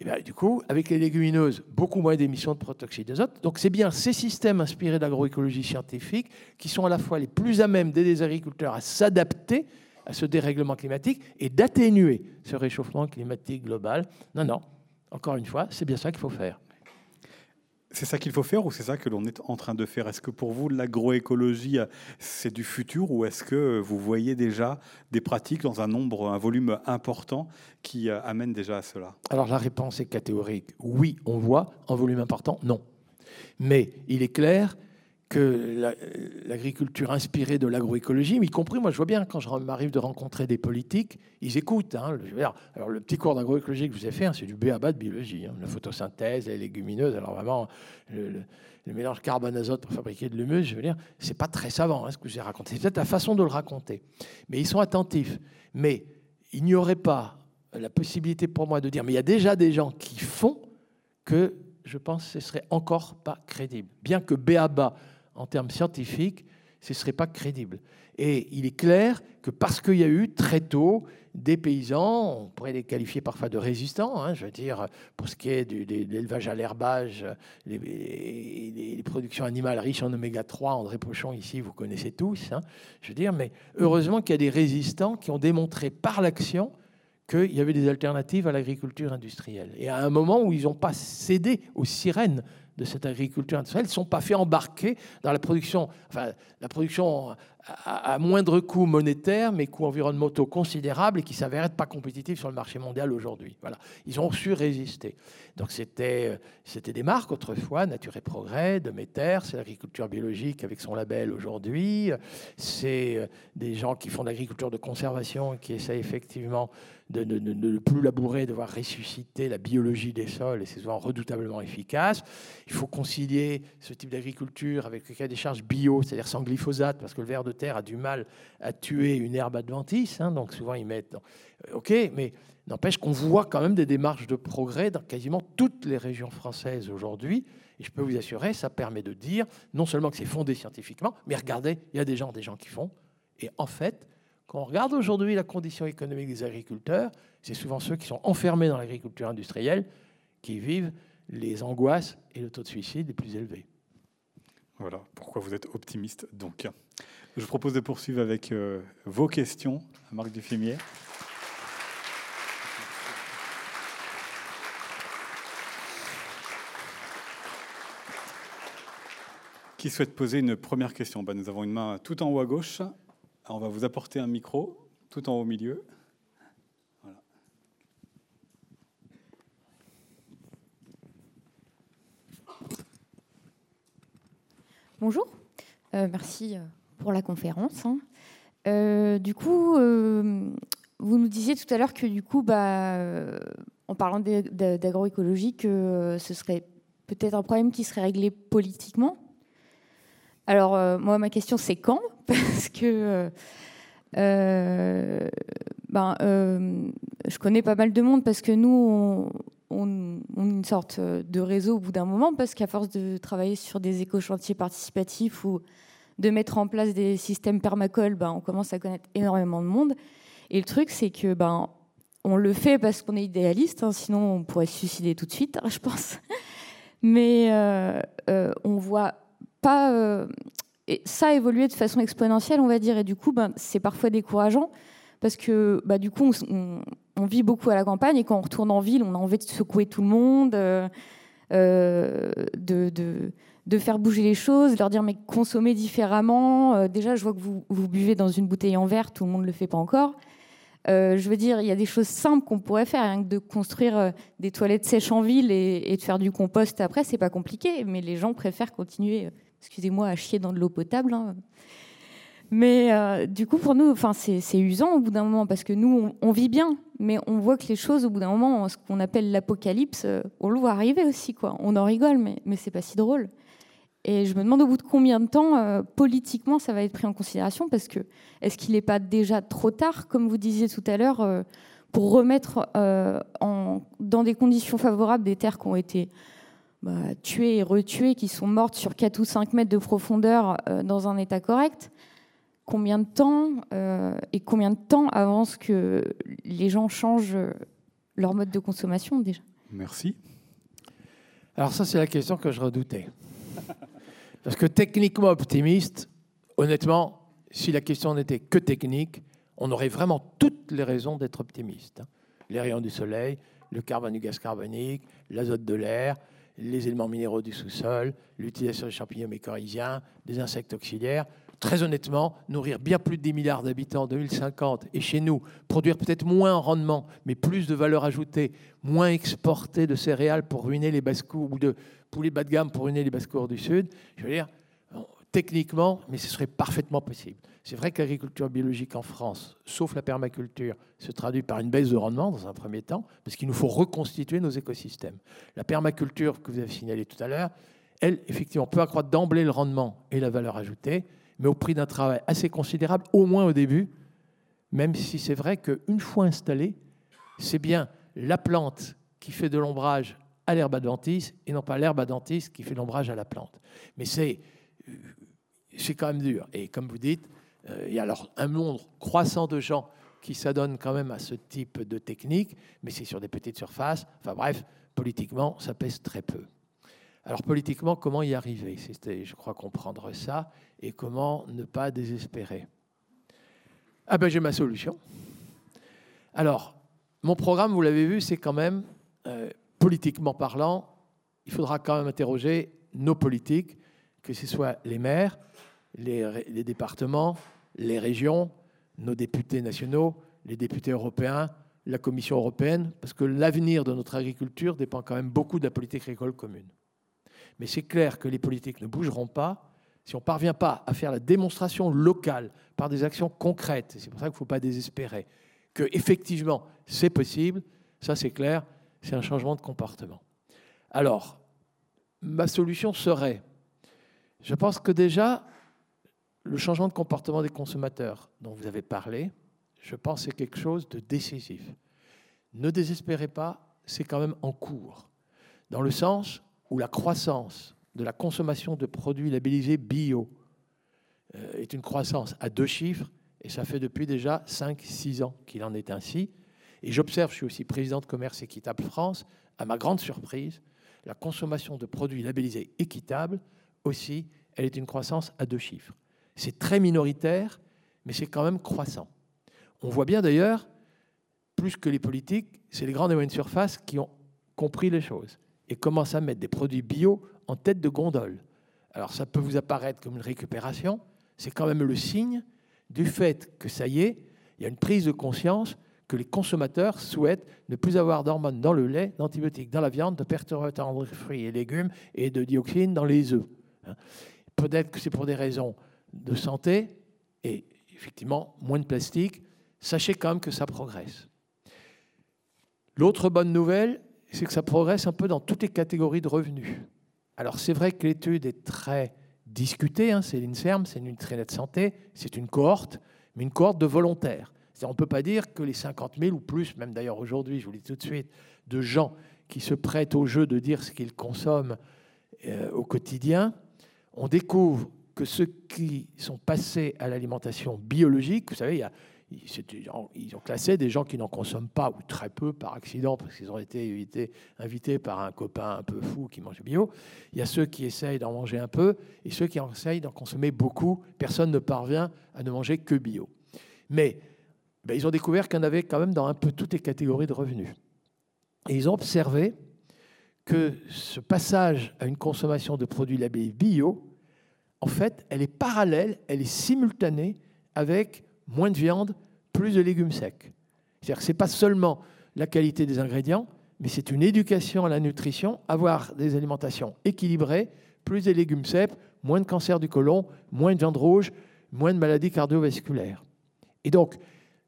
et bien, du coup, avec les légumineuses, beaucoup moins d'émissions de protoxyde d'azote. Donc, c'est bien ces systèmes inspirés de l'agroécologie scientifique qui sont à la fois les plus à même d'aider les agriculteurs à s'adapter à ce dérèglement climatique et d'atténuer ce réchauffement climatique global. Non, non, encore une fois, c'est bien ça qu'il faut faire. C'est ça qu'il faut faire ou c'est ça que l'on est en train de faire? Est-ce que pour vous, l'agroécologie, c'est du futur ou est-ce que vous voyez déjà des pratiques dans un nombre, un volume important qui euh, amènent déjà à cela? Alors la réponse est catégorique. Oui, on voit. En volume important, non. Mais il est clair que l'agriculture inspirée de l'agroécologie, y compris, moi je vois bien quand je m'arrive de rencontrer des politiques, ils écoutent. Hein, alors le petit cours d'agroécologie que je vous ai fait, hein, c'est du BABA de biologie, hein, la photosynthèse, les légumineuses, alors vraiment le, mélange carbone-azote pour fabriquer de l'humus, je veux dire, c'est pas très savant ce que j'ai raconté. C'est peut-être la façon de le raconter. Mais ils sont attentifs. Mais il n'y aurait pas la possibilité pour moi de dire, mais il y a déjà des gens qui font que je pense que ce serait encore pas crédible. Bien que BABA en termes scientifiques, ce ne serait pas crédible. Et il est clair que parce qu'il y a eu très tôt des paysans, on pourrait les qualifier parfois de résistants, hein, je veux dire, pour ce qui est de l'élevage à l'herbage, les, productions animales riches en oméga 3, André Pochon ici, vous connaissez tous, hein, je veux dire, mais heureusement qu'il y a des résistants qui ont démontré par l'action qu'il y avait des alternatives à l'agriculture industrielle. Et à un moment où ils n'ont pas cédé aux sirènes de cette agriculture industrielle ne sont pas fait embarquer dans la production, enfin, la production à, moindre coût monétaire, mais coûts environnementaux considérables et qui s'avèrent être pas compétitifs sur le marché mondial aujourd'hui. Voilà. Ils ont su résister. Donc c'était, c'était des marques autrefois, Nature et Progrès, de Demeter, c'est l'agriculture biologique avec son label aujourd'hui. C'est euh, des gens qui font de l'agriculture de conservation et qui essaient effectivement de ne plus labourer, de voir ressusciter la biologie des sols, et c'est souvent redoutablement efficace. Il faut concilier ce type d'agriculture avec le cas des charges bio, c'est-à-dire sans glyphosate, parce que le ver de terre a du mal à tuer une herbe adventice, hein, donc souvent ils mettent... Euh, ok, mais n'empêche qu'on voit quand même des démarches de progrès dans quasiment toutes les régions françaises aujourd'hui, et je peux vous assurer, ça permet de dire non seulement que c'est fondé scientifiquement, mais regardez, il y a des gens, des gens qui font, et en fait, quand on regarde aujourd'hui la condition économique des agriculteurs, c'est souvent ceux qui sont enfermés dans l'agriculture industrielle qui vivent les angoisses et le taux de suicide les plus élevés. Voilà pourquoi vous êtes optimiste donc. Je propose de poursuivre avec euh, vos questions, Marc Dufimier. Qui souhaite poser une première question? Ben, Nous avons une main tout en haut à gauche on va vous apporter un micro tout en haut au milieu. Bonjour, euh, merci euh, pour la conférence. Hein. Euh, du coup, vous nous disiez tout à l'heure que du coup, bah, en parlant d'agroécologie, que ce serait peut-être un problème qui serait réglé politiquement. Alors, moi, ma question, c'est quand? Parce que ben, je connais pas mal de monde parce que nous, a une sorte de réseau au bout d'un moment parce qu'à force de travailler sur des éco-chantiers participatifs ou de mettre en place des systèmes permacoles, ben, on commence à connaître énormément de monde. Et le truc, c'est que ben, on le fait parce qu'on est idéaliste, hein, sinon on pourrait se suicider tout de suite, je pense. Mais on voit pas. Euh, ça a évolué de façon exponentielle, on va dire, et du coup, ben, c'est parfois décourageant parce que bah, du coup, on, vit beaucoup à la campagne et quand on retourne en ville, on a envie de secouer tout le monde, euh, euh, de, de, faire bouger les choses, leur dire mais consommez différemment. déjà, je vois que vous, vous buvez dans une bouteille en verre, tout le monde ne le fait pas encore. je veux dire, il y a des choses simples qu'on pourrait faire, rien que de construire des toilettes sèches en ville et, et de faire du compost après, c'est pas compliqué, mais les gens préfèrent continuer excusez-moi, à chier dans de l'eau potable. Hein. Mais euh, du coup, pour nous, c'est usant au bout d'un moment parce que nous, on, vit bien, mais on voit que les choses, au bout d'un moment, ce qu'on appelle l'apocalypse, euh, on le voit arriver aussi. Quoi. On en rigole, mais, mais c'est pas si drôle. Et je me demande au bout de combien de temps, euh, politiquement, ça va être pris en considération parce que est-ce qu'il n'est pas déjà trop tard, comme vous disiez tout à l'heure, pour remettre en, dans des conditions favorables des terres qui ont été bah, tuées et retuées, qui sont mortes sur 4 ou 5 mètres de profondeur dans un état correct, combien de temps euh, et combien de temps avance que les gens changent leur mode de consommation déjà? Merci. Alors ça, c'est la question que je redoutais. Parce que techniquement optimiste, honnêtement, si la question n'était que technique, on aurait vraiment toutes les raisons d'être optimiste. Hein. Les rayons du soleil, le carbone du gaz carbonique, l'azote de l'air, les éléments minéraux du sous-sol, l'utilisation des champignons mycorhiziens, des insectes auxiliaires. Très honnêtement, nourrir bien plus de 10 milliards d'habitants en 2050 et chez nous, produire peut-être moins en rendement, mais plus de valeur ajoutée, moins exporter de céréales pour ruiner les basse ou de poulet bas de gamme pour ruiner les basses-cours du Sud, je veux dire, techniquement, mais ce serait parfaitement possible. C'est vrai que l'agriculture biologique en France, sauf la permaculture, se traduit par une baisse de rendement dans un premier temps, parce qu'il nous faut reconstituer nos écosystèmes. La permaculture que vous avez signalée tout à l'heure, elle, effectivement, peut accroître d'emblée le rendement et la valeur ajoutée, mais au prix d'un travail assez considérable, au moins au début, même si c'est vrai qu'une fois installée, c'est bien la plante qui fait de l'ombrage à l'herbe adventice et non pas l'herbe adventice qui fait l'ombrage à la plante. Mais c'est c'est quand même dur. Et comme vous dites, euh, il y a alors un nombre croissant de gens qui s'adonnent quand même à ce type de technique, mais c'est sur des petites surfaces. Enfin bref, politiquement, ça pèse très peu. Alors politiquement, comment y arriver? C'était, je crois, comprendre ça et comment ne pas désespérer. Ah ben j'ai ma solution. Alors, mon programme, vous l'avez vu, c'est quand même, euh, politiquement parlant, il faudra quand même interroger nos politiques, que ce soit les maires, les, les départements, les régions, nos députés nationaux, les députés européens, la Commission européenne, parce que l'avenir de notre agriculture dépend quand même beaucoup de la politique agricole commune. Mais c'est clair que les politiques ne bougeront pas si on ne parvient pas à faire la démonstration locale par des actions concrètes. C'est pour ça qu'il ne faut pas désespérer. Que effectivement c'est possible, ça c'est clair, c'est un changement de comportement. Alors, ma solution serait, je pense que déjà, le changement de comportement des consommateurs dont vous avez parlé, je pense que c'est quelque chose de décisif. Ne désespérez pas, c'est quand même en cours, dans le sens où la croissance de la consommation de produits labellisés bio euh, est une croissance à deux chiffres, et ça fait depuis déjà 5-6 ans qu'il en est ainsi. Et j'observe, je suis aussi président de Commerce Équitable France, à ma grande surprise, la consommation de produits labellisés équitables aussi, elle est une croissance à deux chiffres. C'est très minoritaire, mais c'est quand même croissant. On voit bien d'ailleurs, plus que les politiques, c'est les grandes et moyennes surfaces qui ont compris les choses et commencent à mettre des produits bio en tête de gondole. Alors ça peut vous apparaître comme une récupération, c'est quand même le signe du fait que ça y est, il y a une prise de conscience que les consommateurs souhaitent ne plus avoir d'hormones dans le lait, d'antibiotiques dans la viande, de perturbateurs dans les fruits et légumes et de dioxines dans les œufs. Hein. Peut-être que c'est pour des raisons de santé et effectivement moins de plastique. Sachez quand même que ça progresse. L'autre bonne nouvelle, c'est que ça progresse un peu dans toutes les catégories de revenus. Alors c'est vrai que l'étude est très discutée, hein, c'est l'INSERM, c'est une de santé, c'est une cohorte, mais une cohorte de volontaires. On ne peut pas dire que les 50 000 ou plus, même d'ailleurs aujourd'hui, je vous le dis tout de suite, de gens qui se prêtent au jeu de dire ce qu'ils consomment euh, au quotidien, on découvre que ceux qui sont passés à l'alimentation biologique, vous savez, il y a, ils ont classé des gens qui n'en consomment pas ou très peu par accident parce qu'ils ont été invités par un copain un peu fou qui mange bio. Il y a ceux qui essayent d'en manger un peu et ceux qui essayent d'en consommer beaucoup. Personne ne parvient à ne manger que bio. Mais ben, ils ont découvert qu'il y en avait quand même dans un peu toutes les catégories de revenus. Et ils ont observé que ce passage à une consommation de produits labellisés bio, en fait, elle est parallèle, elle est simultanée avec moins de viande, plus de légumes secs. C'est-à-dire que ce n'est pas seulement la qualité des ingrédients, mais c'est une éducation à la nutrition, avoir des alimentations équilibrées, plus de légumes secs, moins de cancer du côlon, moins de viande rouge, moins de maladies cardiovasculaires. Et donc,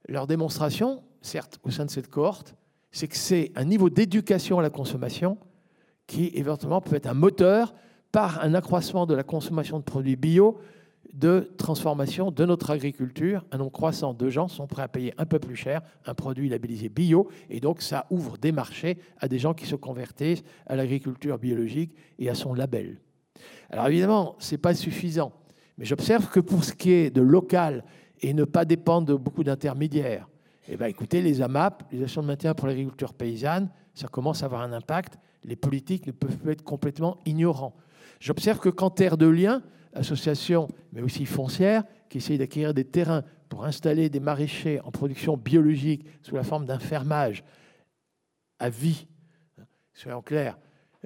leur démonstration, certes au sein de cette cohorte, c'est que c'est un niveau d'éducation à la consommation qui éventuellement peut être un moteur par un accroissement de la consommation de produits bio, de transformation de notre agriculture. Un nombre croissant de gens sont prêts à payer un peu plus cher un produit labellisé bio, et donc ça ouvre des marchés à des gens qui se convertissent à l'agriculture biologique et à son label. Alors évidemment, ce n'est pas suffisant, mais j'observe que pour ce qui est de local et ne pas dépendre de beaucoup d'intermédiaires. Eh bien, écoutez, les AMAP, les actions de maintien pour l'agriculture paysanne, ça commence à avoir un impact. Les politiques ne peuvent pas être complètement ignorants. J'observe que quand Terre de Liens, association, mais aussi foncière, qui essaye d'acquérir des terrains pour installer des maraîchers en production biologique sous la forme d'un fermage à vie, soyons clairs,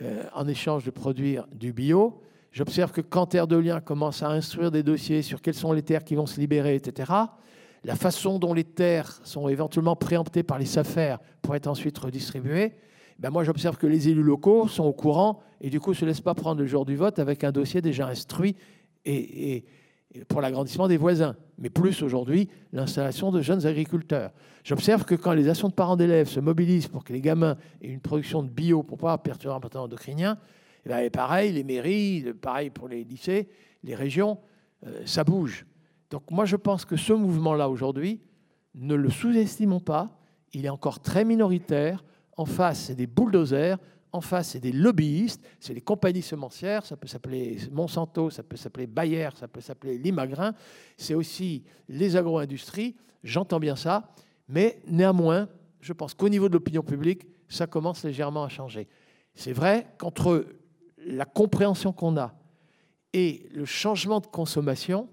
euh, en échange de produire du bio, J'observe que quand Terre de Liens commence à instruire des dossiers sur quelles sont les terres qui vont se libérer, etc., la façon dont les terres sont éventuellement préemptées par les SAFER pour être ensuite redistribuées, ben moi j'observe que les élus locaux sont au courant et du coup ne se laissent pas prendre le jour du vote avec un dossier déjà instruit et, pour l'agrandissement des voisins, mais plus aujourd'hui l'installation de jeunes agriculteurs. J'observe que quand les actions de parents d'élèves se mobilisent pour que les gamins aient une production de bio pour pouvoir perturber un patron endocrinien, et eh pareil, les mairies, pareil pour les lycées, les régions, euh, ça bouge. Donc moi, je pense que ce mouvement-là, aujourd'hui, ne le sous-estimons pas. Il est encore très minoritaire. En face, des bulldozers. En face, c'est des lobbyistes. C'est les compagnies semencières. Ça peut s'appeler Monsanto, ça peut s'appeler Bayer, ça peut s'appeler Limagrin. C'est aussi les agro-industries. J'entends bien ça. Mais néanmoins, je pense qu'au niveau de l'opinion publique, ça commence légèrement à changer. C'est vrai qu'entre la compréhension qu'on a et le changement de consommation,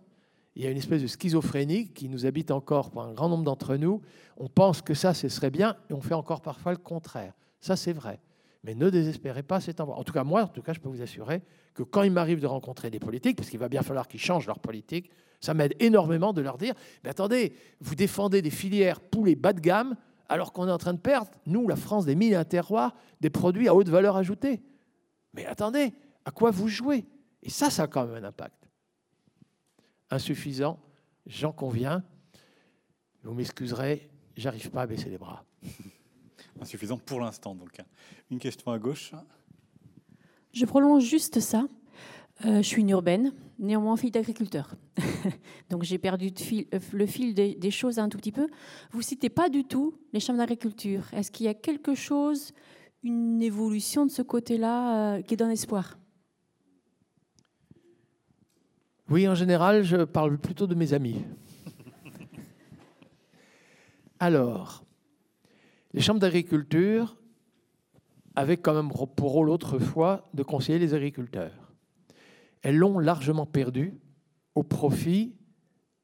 il y a une espèce de schizophrénie qui nous habite encore pour un grand nombre d'entre nous. On pense que ça, ce serait bien, et on fait encore parfois le contraire. Ça, c'est vrai. Mais ne désespérez pas, c'est en voie. En tout cas, moi, en tout cas, je peux vous assurer que quand il m'arrive de rencontrer des politiques, parce qu'il va bien falloir qu'ils changent leur politique, ça m'aide énormément de leur dire, mais attendez, vous défendez des filières poulets bas de gamme, alors qu'on est en train de perdre, nous, la France, des mines et terroirs, des produits à haute valeur ajoutée. Mais attendez, à quoi vous jouez? Et ça, ça a quand même un impact. Insuffisant, j'en conviens. Vous m'excuserez, j'arrive pas à baisser les bras. Insuffisant pour l'instant, donc. Une question à gauche. Je prolonge juste ça. Euh, je suis une urbaine, néanmoins fille d'agriculteur. Donc j'ai perdu euh, le fil des, choses un tout petit peu. Vous citez pas du tout les chambres d'agriculture. Est-ce qu'il y a quelque chose, une évolution de ce côté-là euh, qui donne espoir Oui, en général, je parle plutôt de mes amis. Alors, les chambres d'agriculture avaient quand même pour rôle autrefois de conseiller les agriculteurs. Elles l'ont largement perdu au profit,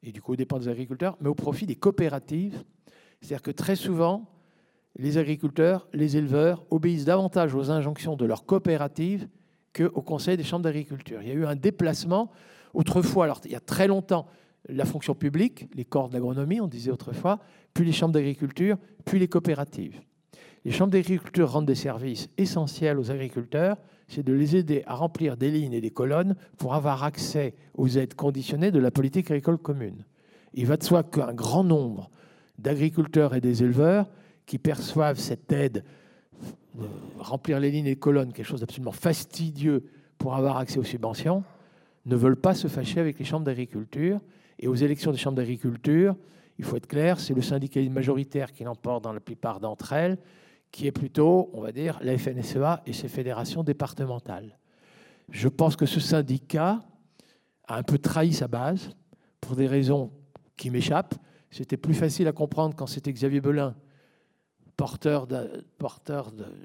et du coup au dépend des agriculteurs, mais au profit des coopératives. C'est-à-dire que très souvent, les agriculteurs, les éleveurs obéissent davantage aux injonctions de leurs coopératives qu'au conseil des chambres d'agriculture. Il y a eu un déplacement. Autrefois, alors il y a très longtemps, la fonction publique, les corps d'agronomie, on disait autrefois, puis les chambres d'agriculture, puis les coopératives. Les chambres d'agriculture rendent des services essentiels aux agriculteurs, c'est de les aider à remplir des lignes et des colonnes pour avoir accès aux aides conditionnées de la politique agricole commune. Il va de soi qu'un grand nombre d'agriculteurs et des éleveurs qui perçoivent cette aide, de remplir les lignes et les colonnes, quelque chose d'absolument fastidieux pour avoir accès aux subventions, ne veulent pas se fâcher avec les chambres d'agriculture. Et aux élections des chambres d'agriculture, il faut être clair, c'est le syndicalisme majoritaire qui l'emporte dans la plupart d'entre elles, qui est plutôt, on va dire, la FNSEA et ses fédérations départementales. Je pense que ce syndicat a un peu trahi sa base pour des raisons qui m'échappent. C'était plus facile à comprendre quand c'était Xavier Belin, porteur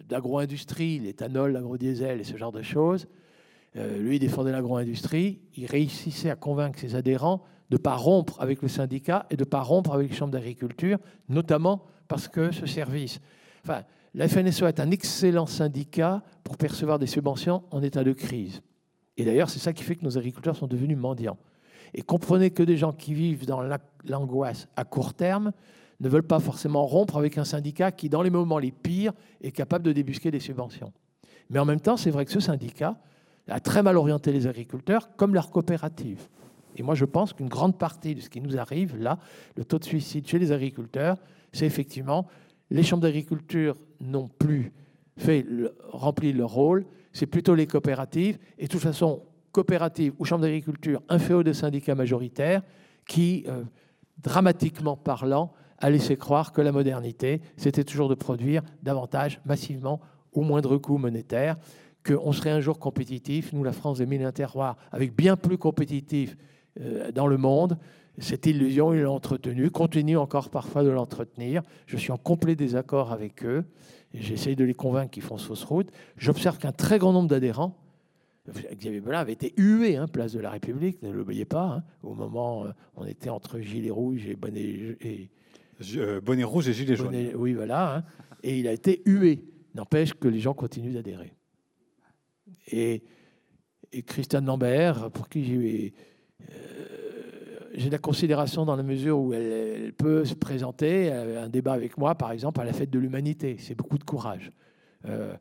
d'agro-industrie, l'éthanol, l'agro-diesel et ce genre de choses. Euh, lui, il défendait l'agro-industrie. Il réussissait à convaincre ses adhérents de ne pas rompre avec le syndicat et de ne pas rompre avec les chambres d'agriculture, notamment parce que ce service. Enfin, la FNSEA est un excellent syndicat pour percevoir des subventions en état de crise. Et d'ailleurs, c'est ça qui fait que nos agriculteurs sont devenus mendiants. Et comprenez que des gens qui vivent dans l'angoisse à court terme ne veulent pas forcément rompre avec un syndicat qui, dans les moments les pires, est capable de débusquer des subventions. Mais en même temps, c'est vrai que ce syndicat a très mal orienté les agriculteurs, comme leur coopérative. Et moi, je pense qu'une grande partie de ce qui nous arrive, là, le taux de suicide chez les agriculteurs, c'est effectivement les chambres d'agriculture n'ont plus fait rempli leur rôle, c'est plutôt les coopératives. Et de toute façon, coopératives ou chambres d'agriculture inféo de syndicats majoritaires qui, euh, dramatiquement parlant, a laissé croire que la modernité, c'était toujours de produire davantage, massivement, au moindre coût monétaire, qu'on serait un jour compétitif, nous la France des mines terroirs, avec bien plus compétitif dans le monde, cette illusion, il l'a entretenue, continue encore parfois de l'entretenir. Je suis en complet désaccord avec eux. et J'essaye de les convaincre qu'ils font fausse route. J'observe qu'un très grand nombre d'adhérents, Xavier Belin avait été hué, hein, place de la République, ne l'oubliez pas. Hein. au moment, où euh, on était entre Gilets rouges et bonnet, et, euh, bonnet rouge et Gilets jaunes. Oui, voilà. Hein. et il a été hué. N'empêche que les gens continuent d'adhérer. Et, et Christiane Lambert, pour qui j'ai j'ai de la considération dans la mesure où elle, peut se présenter à un débat avec moi, par exemple, à la fête de l'humanité. C'est beaucoup de courage. Euh,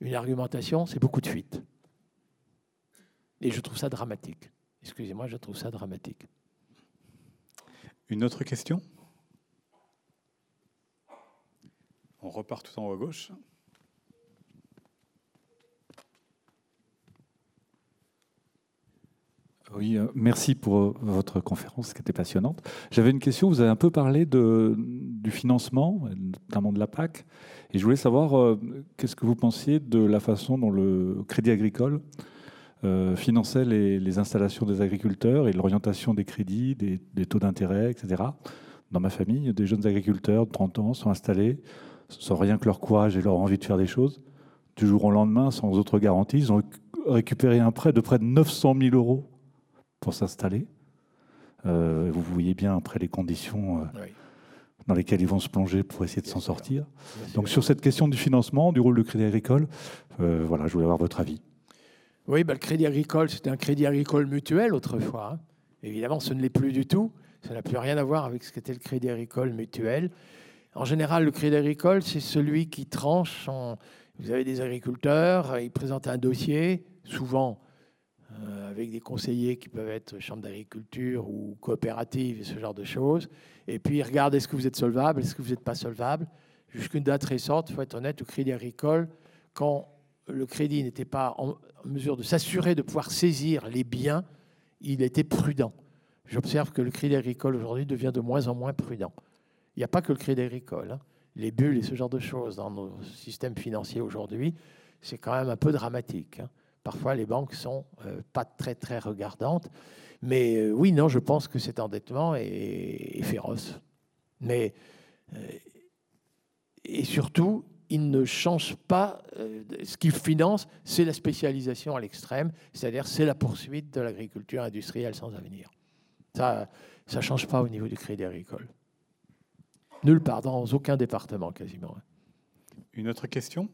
une argumentation, c'est beaucoup de fuite. Et je trouve ça dramatique. Excusez-moi, je trouve ça dramatique. Une autre question? On repart tout en haut à gauche. Oui, euh, merci pour euh, votre conférence qui était passionnante. J'avais une question, vous avez un peu parlé du financement, notamment de la PAC, et je voulais savoir euh, qu'est-ce que vous pensiez de la façon dont le Crédit Agricole finançait les, installations des agriculteurs et l'orientation des crédits, des, des taux d'intérêt, etc. Dans ma famille, des jeunes agriculteurs de 30 ans sont installés sans rien que leur courage et leur envie de faire des choses. Du jour au lendemain, sans autre garantie, ils ont récupéré un prêt de près de 900 000 euros pour s'installer. Euh, vous voyez bien après les conditions euh, dans lesquels ils vont se plonger pour essayer de s'en sortir. Donc sur cette question du financement, du rôle du Crédit Agricole, euh, voilà, je voulais avoir votre avis. Oui, bah, le Crédit Agricole, c'était un Crédit Agricole mutuel autrefois. Hein. Évidemment, ce ne l'est plus du tout. Ça n'a plus rien à voir avec ce qu'était le Crédit Agricole mutuel. En général, le Crédit Agricole, c'est celui qui tranche. Vous avez des agriculteurs, ils présentent un dossier, souvent euh, avec des conseillers qui peuvent être chambre d'agriculture ou coopérative et ce genre de choses. Et puis, ils regardent est-ce que vous êtes solvable, est-ce que vous n'êtes pas solvable? Jusqu'à une date récente, il faut être honnête, le Crédit Agricole, quand le crédit n'était pas en mesure de s'assurer de pouvoir saisir les biens, il était prudent. J'observe que le crédit agricole aujourd'hui devient de moins en moins prudent. Il n'y a pas que le crédit agricole. Hein. Les bulles et ce genre de choses dans nos systèmes financiers aujourd'hui, c'est quand même un peu dramatique. Hein. Parfois, les banques sont euh, pas très très regardantes. Mais euh, oui, non, je pense que cet endettement est, féroce. Mais euh, et surtout, il ne change pas. ce qu'il finance, c'est la spécialisation à l'extrême, c'est-à-dire c'est la poursuite de l'agriculture industrielle sans avenir. Ça, ça change pas au niveau du crédit agricole. Nulle part, dans aucun département quasiment. Une autre question?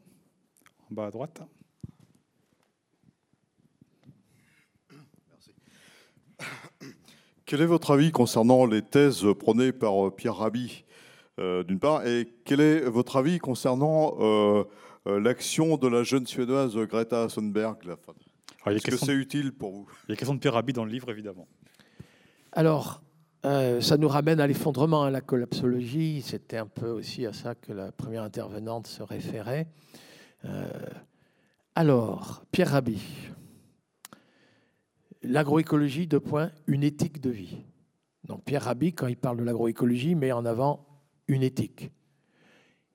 En bas à droite? Quel est votre avis concernant les thèses prônées par euh, Pierre Rabhi, euh, d'une part, et quel est votre avis concernant euh, l'action de la jeune Suédoise Greta Thunberg Est-ce que c'est utile pour vous? Il y a question de Pierre Rabhi dans le livre, évidemment. Alors, ça nous ramène à l'effondrement, à la collapsologie. C'était un peu aussi à ça que la première intervenante se référait. alors, Pierre Rabhi, l'agroécologie, de point, une éthique de vie. Donc Pierre Rabhi, quand il parle de l'agroécologie, met en avant une éthique.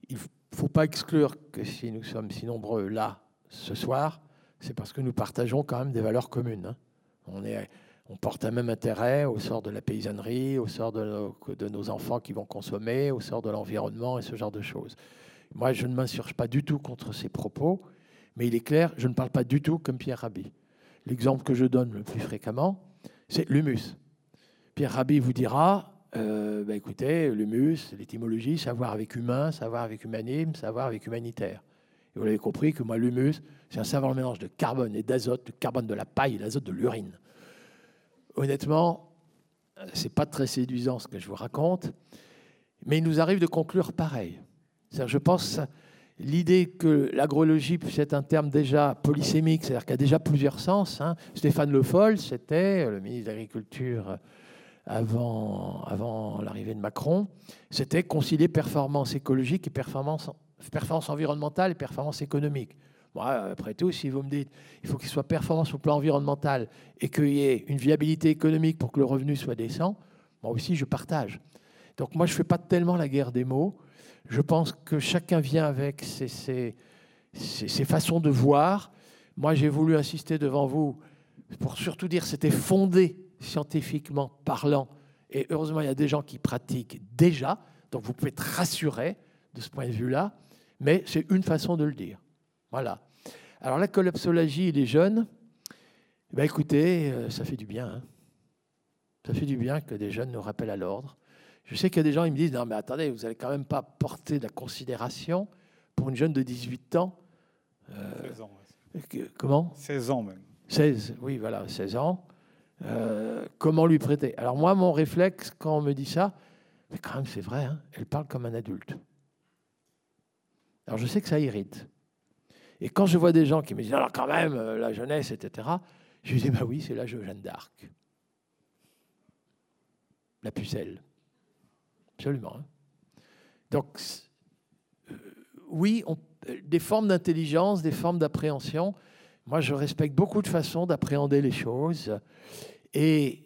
Il ne faut pas exclure que si nous sommes si nombreux là ce soir, c'est parce que nous partageons quand même des valeurs communes. Hein. On, est, on porte un même intérêt au sort de la paysannerie, au sort de nos, de nos enfants qui vont consommer, au sort de l'environnement et ce genre de choses. Moi, je ne m'insurge pas du tout contre ces propos, mais il est clair, je ne parle pas du tout comme Pierre Rabhi. L'exemple que je donne le plus fréquemment, c'est l'humus. Pierre Rabhi vous dira, euh, bah, écoutez, l'humus, l'étymologie, savoir avec humain, savoir avec humanisme, savoir avec humanitaire. Et vous l'avez compris que moi, l'humus, c'est un savant mélange de carbone et d'azote, de carbone de la paille et d'azote de l'urine. Honnêtement, c'est pas très séduisant ce que je vous raconte, mais il nous arrive de conclure pareil. Je pense l'idée que l'agrologie être un terme déjà polysémique, c'est-à-dire qu'il y a déjà plusieurs sens. Hein. Stéphane Le Foll, c'était le ministre de l'Agriculture avant, l'arrivée de Macron, c'était concilier performance écologique et performance, environnementale et performance économique. Moi, après tout, si vous me dites il faut qu'il soit performance au plan environnemental et qu'il y ait une viabilité économique pour que le revenu soit décent, moi aussi, je partage. Donc moi, je ne fais pas tellement la guerre des mots. Je pense que chacun vient avec ses, façons de voir. Moi, j'ai voulu insister devant vous pour surtout dire que c'était fondé scientifiquement parlant. Et heureusement, il y a des gens qui pratiquent déjà. Donc, vous pouvez être rassuré de ce point de vue-là. Mais c'est une façon de le dire. Voilà. Alors, la collapsologie, les jeunes, ben écoutez, euh, ça fait du bien. Hein. Ça fait du bien que des jeunes nous rappellent à l'ordre. Je sais qu'il y a des gens qui me disent Non, mais attendez, vous n'allez quand même pas porter de la considération pour une jeune de 18 ans. 16 euh, ans. Comment? 16 ans même. 16, oui, voilà, 16 ans. Euh, comment lui prêter? Alors, moi, mon réflexe, quand on me dit ça, mais quand même, c'est vrai, hein, elle parle comme un adulte. Alors, je sais que ça irrite. Et quand je vois des gens qui me disent Alors, quand même, euh, la jeunesse, etc., je dis Bah oui, c'est l'âge de Jeanne d'Arc. La pucelle. Absolument. Hein. Donc, euh, oui, des formes d'intelligence, des formes d'appréhension. Moi, je respecte beaucoup de façons d'appréhender les choses. Et,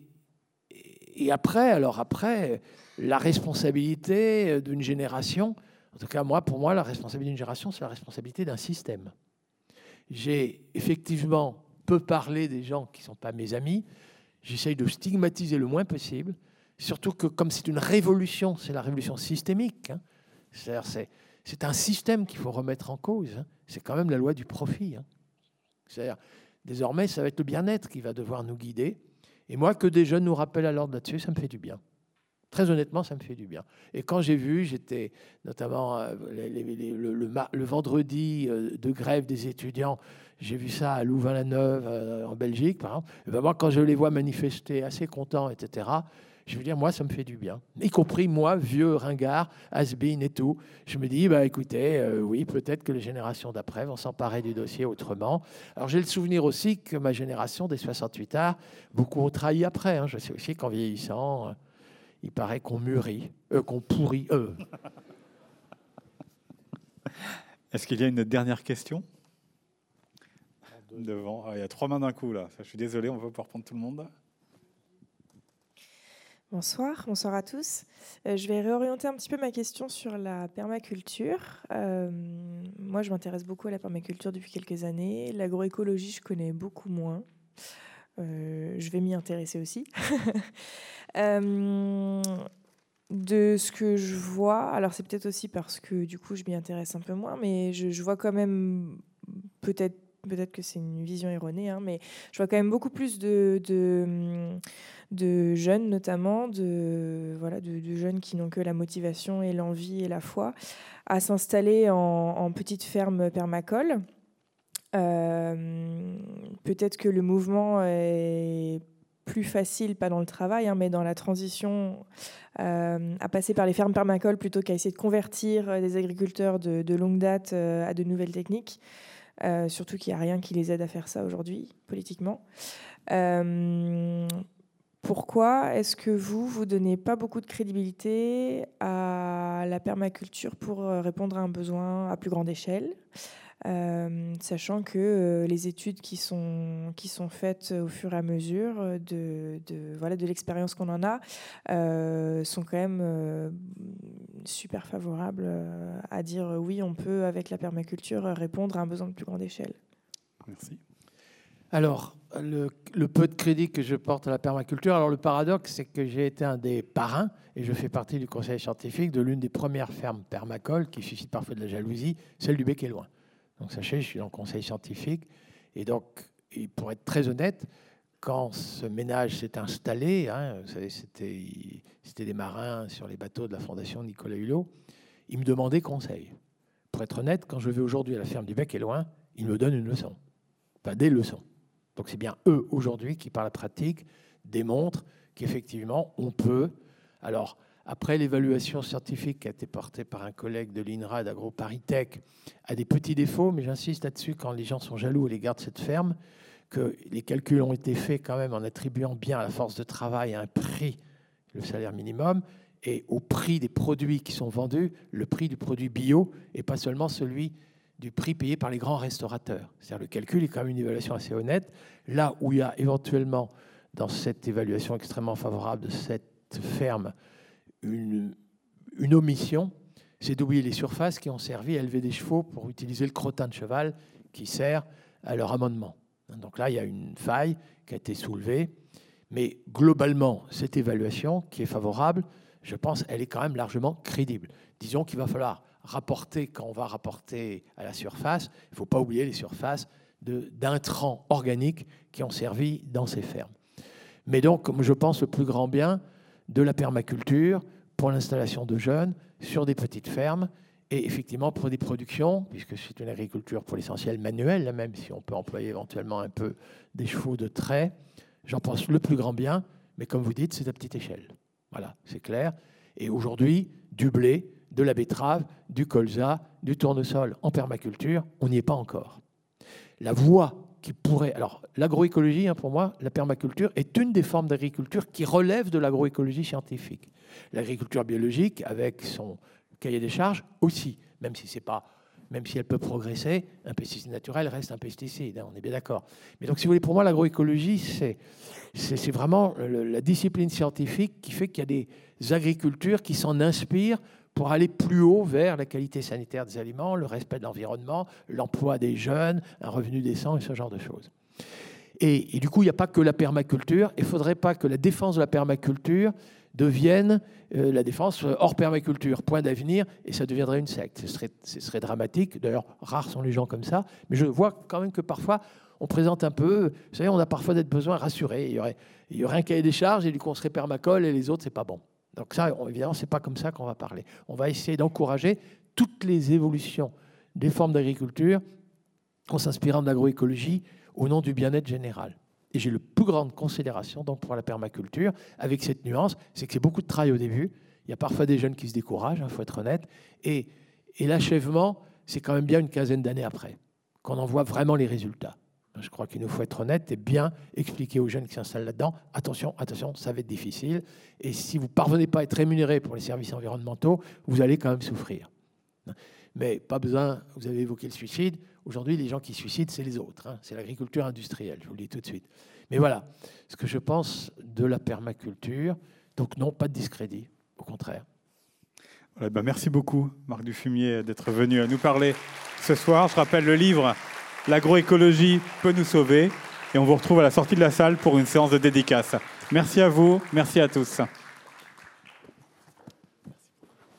et après, alors après, la responsabilité d'une génération, en tout cas, moi, pour moi, la responsabilité d'une génération, c'est la responsabilité d'un système. J'ai effectivement peu parlé des gens qui ne sont pas mes amis. J'essaye de stigmatiser le moins possible. Surtout que comme c'est une révolution, c'est la révolution systémique. Hein. C'est un système qu'il faut remettre en cause. Hein. C'est quand même la loi du profit. Hein. C'est-à-dire, désormais, ça va être le bien-être qui va devoir nous guider. Et moi, que des jeunes nous rappellent à l'ordre là-dessus, ça me fait du bien. Très honnêtement, ça me fait du bien. Et quand j'ai vu, j'étais notamment euh, le, vendredi euh, de grève des étudiants, j'ai vu ça à Louvain-la-Neuve, euh, en Belgique, par exemple. Et ben moi, quand je les vois manifester, assez contents, etc., je veux dire, moi, ça me fait du bien. Y compris moi, vieux ringard, has et tout. Je me dis, bah, écoutez, oui, peut-être que les générations d'après vont s'emparer du dossier autrement. Alors, j'ai le souvenir aussi que ma génération des 68 arts, beaucoup ont trahi après. Hein. Je sais aussi qu'en vieillissant, il paraît qu'on mûrit, euh, qu'on pourrit. eux. Est-ce qu'il y a une dernière question? Devant. Ah, il y a trois mains d'un coup là. Je suis désolé, on va pouvoir prendre tout le monde. Bonsoir, bonsoir à tous. Euh, je vais réorienter un petit peu ma question sur la permaculture. Euh, moi, je m'intéresse beaucoup à la permaculture depuis quelques années. L'agroécologie, je connais beaucoup moins. je vais m'y intéresser aussi. Euh, de ce que je vois, alors c'est peut-être aussi parce que du coup je m'y intéresse un peu moins, mais je, vois quand même, peut-être peut-être que c'est une vision erronée, hein, mais je vois quand même beaucoup plus de, de, jeunes notamment, de, voilà, de, jeunes qui n'ont que la motivation et l'envie et la foi à s'installer en, en petite ferme permacole. Euh, peut-être que le mouvement est plus facile, pas dans le travail, hein, mais dans la transition euh, à passer par les fermes permacoles plutôt qu'à essayer de convertir euh, des agriculteurs de, longue date à de nouvelles techniques. Surtout qu'il n'y a rien qui les aide à faire ça aujourd'hui, politiquement. pourquoi est-ce que vous, vous donnez pas beaucoup de crédibilité à la permaculture pour répondre à un besoin à plus grande échelle? Euh, sachant que euh, les études qui sont, qui sont faites au fur et à mesure de, de voilà, de l'expérience qu'on en a euh, sont quand même super favorables à dire oui, on peut, avec la permaculture, répondre à un besoin de plus grande échelle. Merci. Alors, le, le, peu de crédit que je porte à la permaculture, alors le paradoxe, c'est que j'ai été un des parrains et je fais partie du conseil scientifique de l'une des premières fermes permacoles qui suscite parfois de la jalousie, celle du Bec et Loin. Donc sachez, je suis dans le conseil scientifique. Et donc, pour être très honnête, quand ce ménage s'est installé, hein, vous savez, c'était des marins sur les bateaux de la Fondation Nicolas Hulot, ils me demandaient conseil. Pour être honnête, quand je vais aujourd'hui à la ferme du Bec et Loin, ils me donnent une leçon, pas des leçons. Donc c'est bien eux aujourd'hui qui, par la pratique, démontrent qu'effectivement, on peut. Alors, après l'évaluation scientifique qui a été portée par un collègue de l'INRA d'AgroParisTech, a des petits défauts, mais j'insiste là-dessus quand les gens sont jaloux à l'égard de cette ferme, que les calculs ont été faits quand même en attribuant bien à la force de travail un prix, le salaire minimum, et au prix des produits qui sont vendus, le prix du produit bio, et pas seulement celui du prix payé par les grands restaurateurs. C'est-à-dire le calcul est quand même une évaluation assez honnête. Là où il y a éventuellement, dans cette évaluation extrêmement favorable de cette ferme, une, omission, c'est d'oublier les surfaces qui ont servi à élever des chevaux pour utiliser le crottin de cheval qui sert à leur amendement. Donc là, il y a une faille qui a été soulevée. Mais globalement, cette évaluation qui est favorable, je pense, elle est quand même largement crédible. Disons qu'il va falloir rapporter, quand on va rapporter à la surface, il ne faut pas oublier les surfaces d'intrants organiques qui ont servi dans ces fermes. Mais donc, je pense, le plus grand bien de la permaculture, pour l'installation de jeunes sur des petites fermes et effectivement pour des productions, puisque c'est une agriculture pour l'essentiel manuelle, même si on peut employer éventuellement un peu des chevaux de trait, j'en pense le plus grand bien, mais comme vous dites, c'est à petite échelle. Voilà, c'est clair. Et aujourd'hui, du blé, de la betterave, du colza, du tournesol en permaculture, on n'y est pas encore. La voie qui pourrait. Alors, l'agroécologie, hein, pour moi, la permaculture est une des formes d'agriculture qui relève de l'agroécologie scientifique. L'agriculture biologique, avec son cahier des charges, aussi, même si c'est pas. Même si elle peut progresser, un pesticide naturel reste un pesticide, hein, on est bien d'accord. Mais donc, si vous voulez, pour moi, l'agroécologie, c'est, c'est, vraiment la discipline scientifique qui fait qu'il y a des agricultures qui s'en inspirent pour aller plus haut vers la qualité sanitaire des aliments, le respect de l'environnement, l'emploi des jeunes, un revenu décent et ce genre de choses. Et, du coup, il n'y a pas que la permaculture. Il ne faudrait pas que la défense de la permaculture devienne euh, la défense hors permaculture, point d'avenir, et ça deviendrait une secte. Ce serait, dramatique. D'ailleurs, rares sont les gens comme ça. Mais je vois quand même que parfois, on présente un peu, vous savez, on a parfois d'être besoin rassuré. Il y aurait, il y aurait un cahier des charges et du coup, on serait permacole et les autres, c'est pas bon. Donc ça, évidemment, c'est pas comme ça qu'on va parler. On va essayer d'encourager toutes les évolutions des formes d'agriculture en s'inspirant de l'agroécologie au nom du bien-être général. Et j'ai le plus grande considération donc pour la permaculture, avec cette nuance, c'est que c'est beaucoup de travail au début. Il y a parfois des jeunes qui se découragent, il faut être honnête. Et l'achèvement, c'est quand même bien une quinzaine d'années après qu'on en voit vraiment les résultats. Je crois qu'il nous faut être honnête et bien expliquer aux jeunes qui s'installent là-dedans, attention, attention, ça va être difficile. Et si vous ne parvenez pas à être rémunéré pour les services environnementaux, vous allez quand même souffrir. Mais pas besoin, vous avez évoqué le suicide. Aujourd'hui, les gens qui suicident, c'est les autres. Hein. C'est l'agriculture industrielle, je vous le dis tout de suite. Mais voilà ce que je pense de la permaculture. Donc non, pas de discrédit, au contraire. Ben, merci beaucoup, Marc Dufumier, d'être venu nous parler ce soir. Je rappelle le livre L'agroécologie peut nous sauver. Et on vous retrouve à la sortie de la salle pour une séance de dédicace. Merci à vous, merci à tous.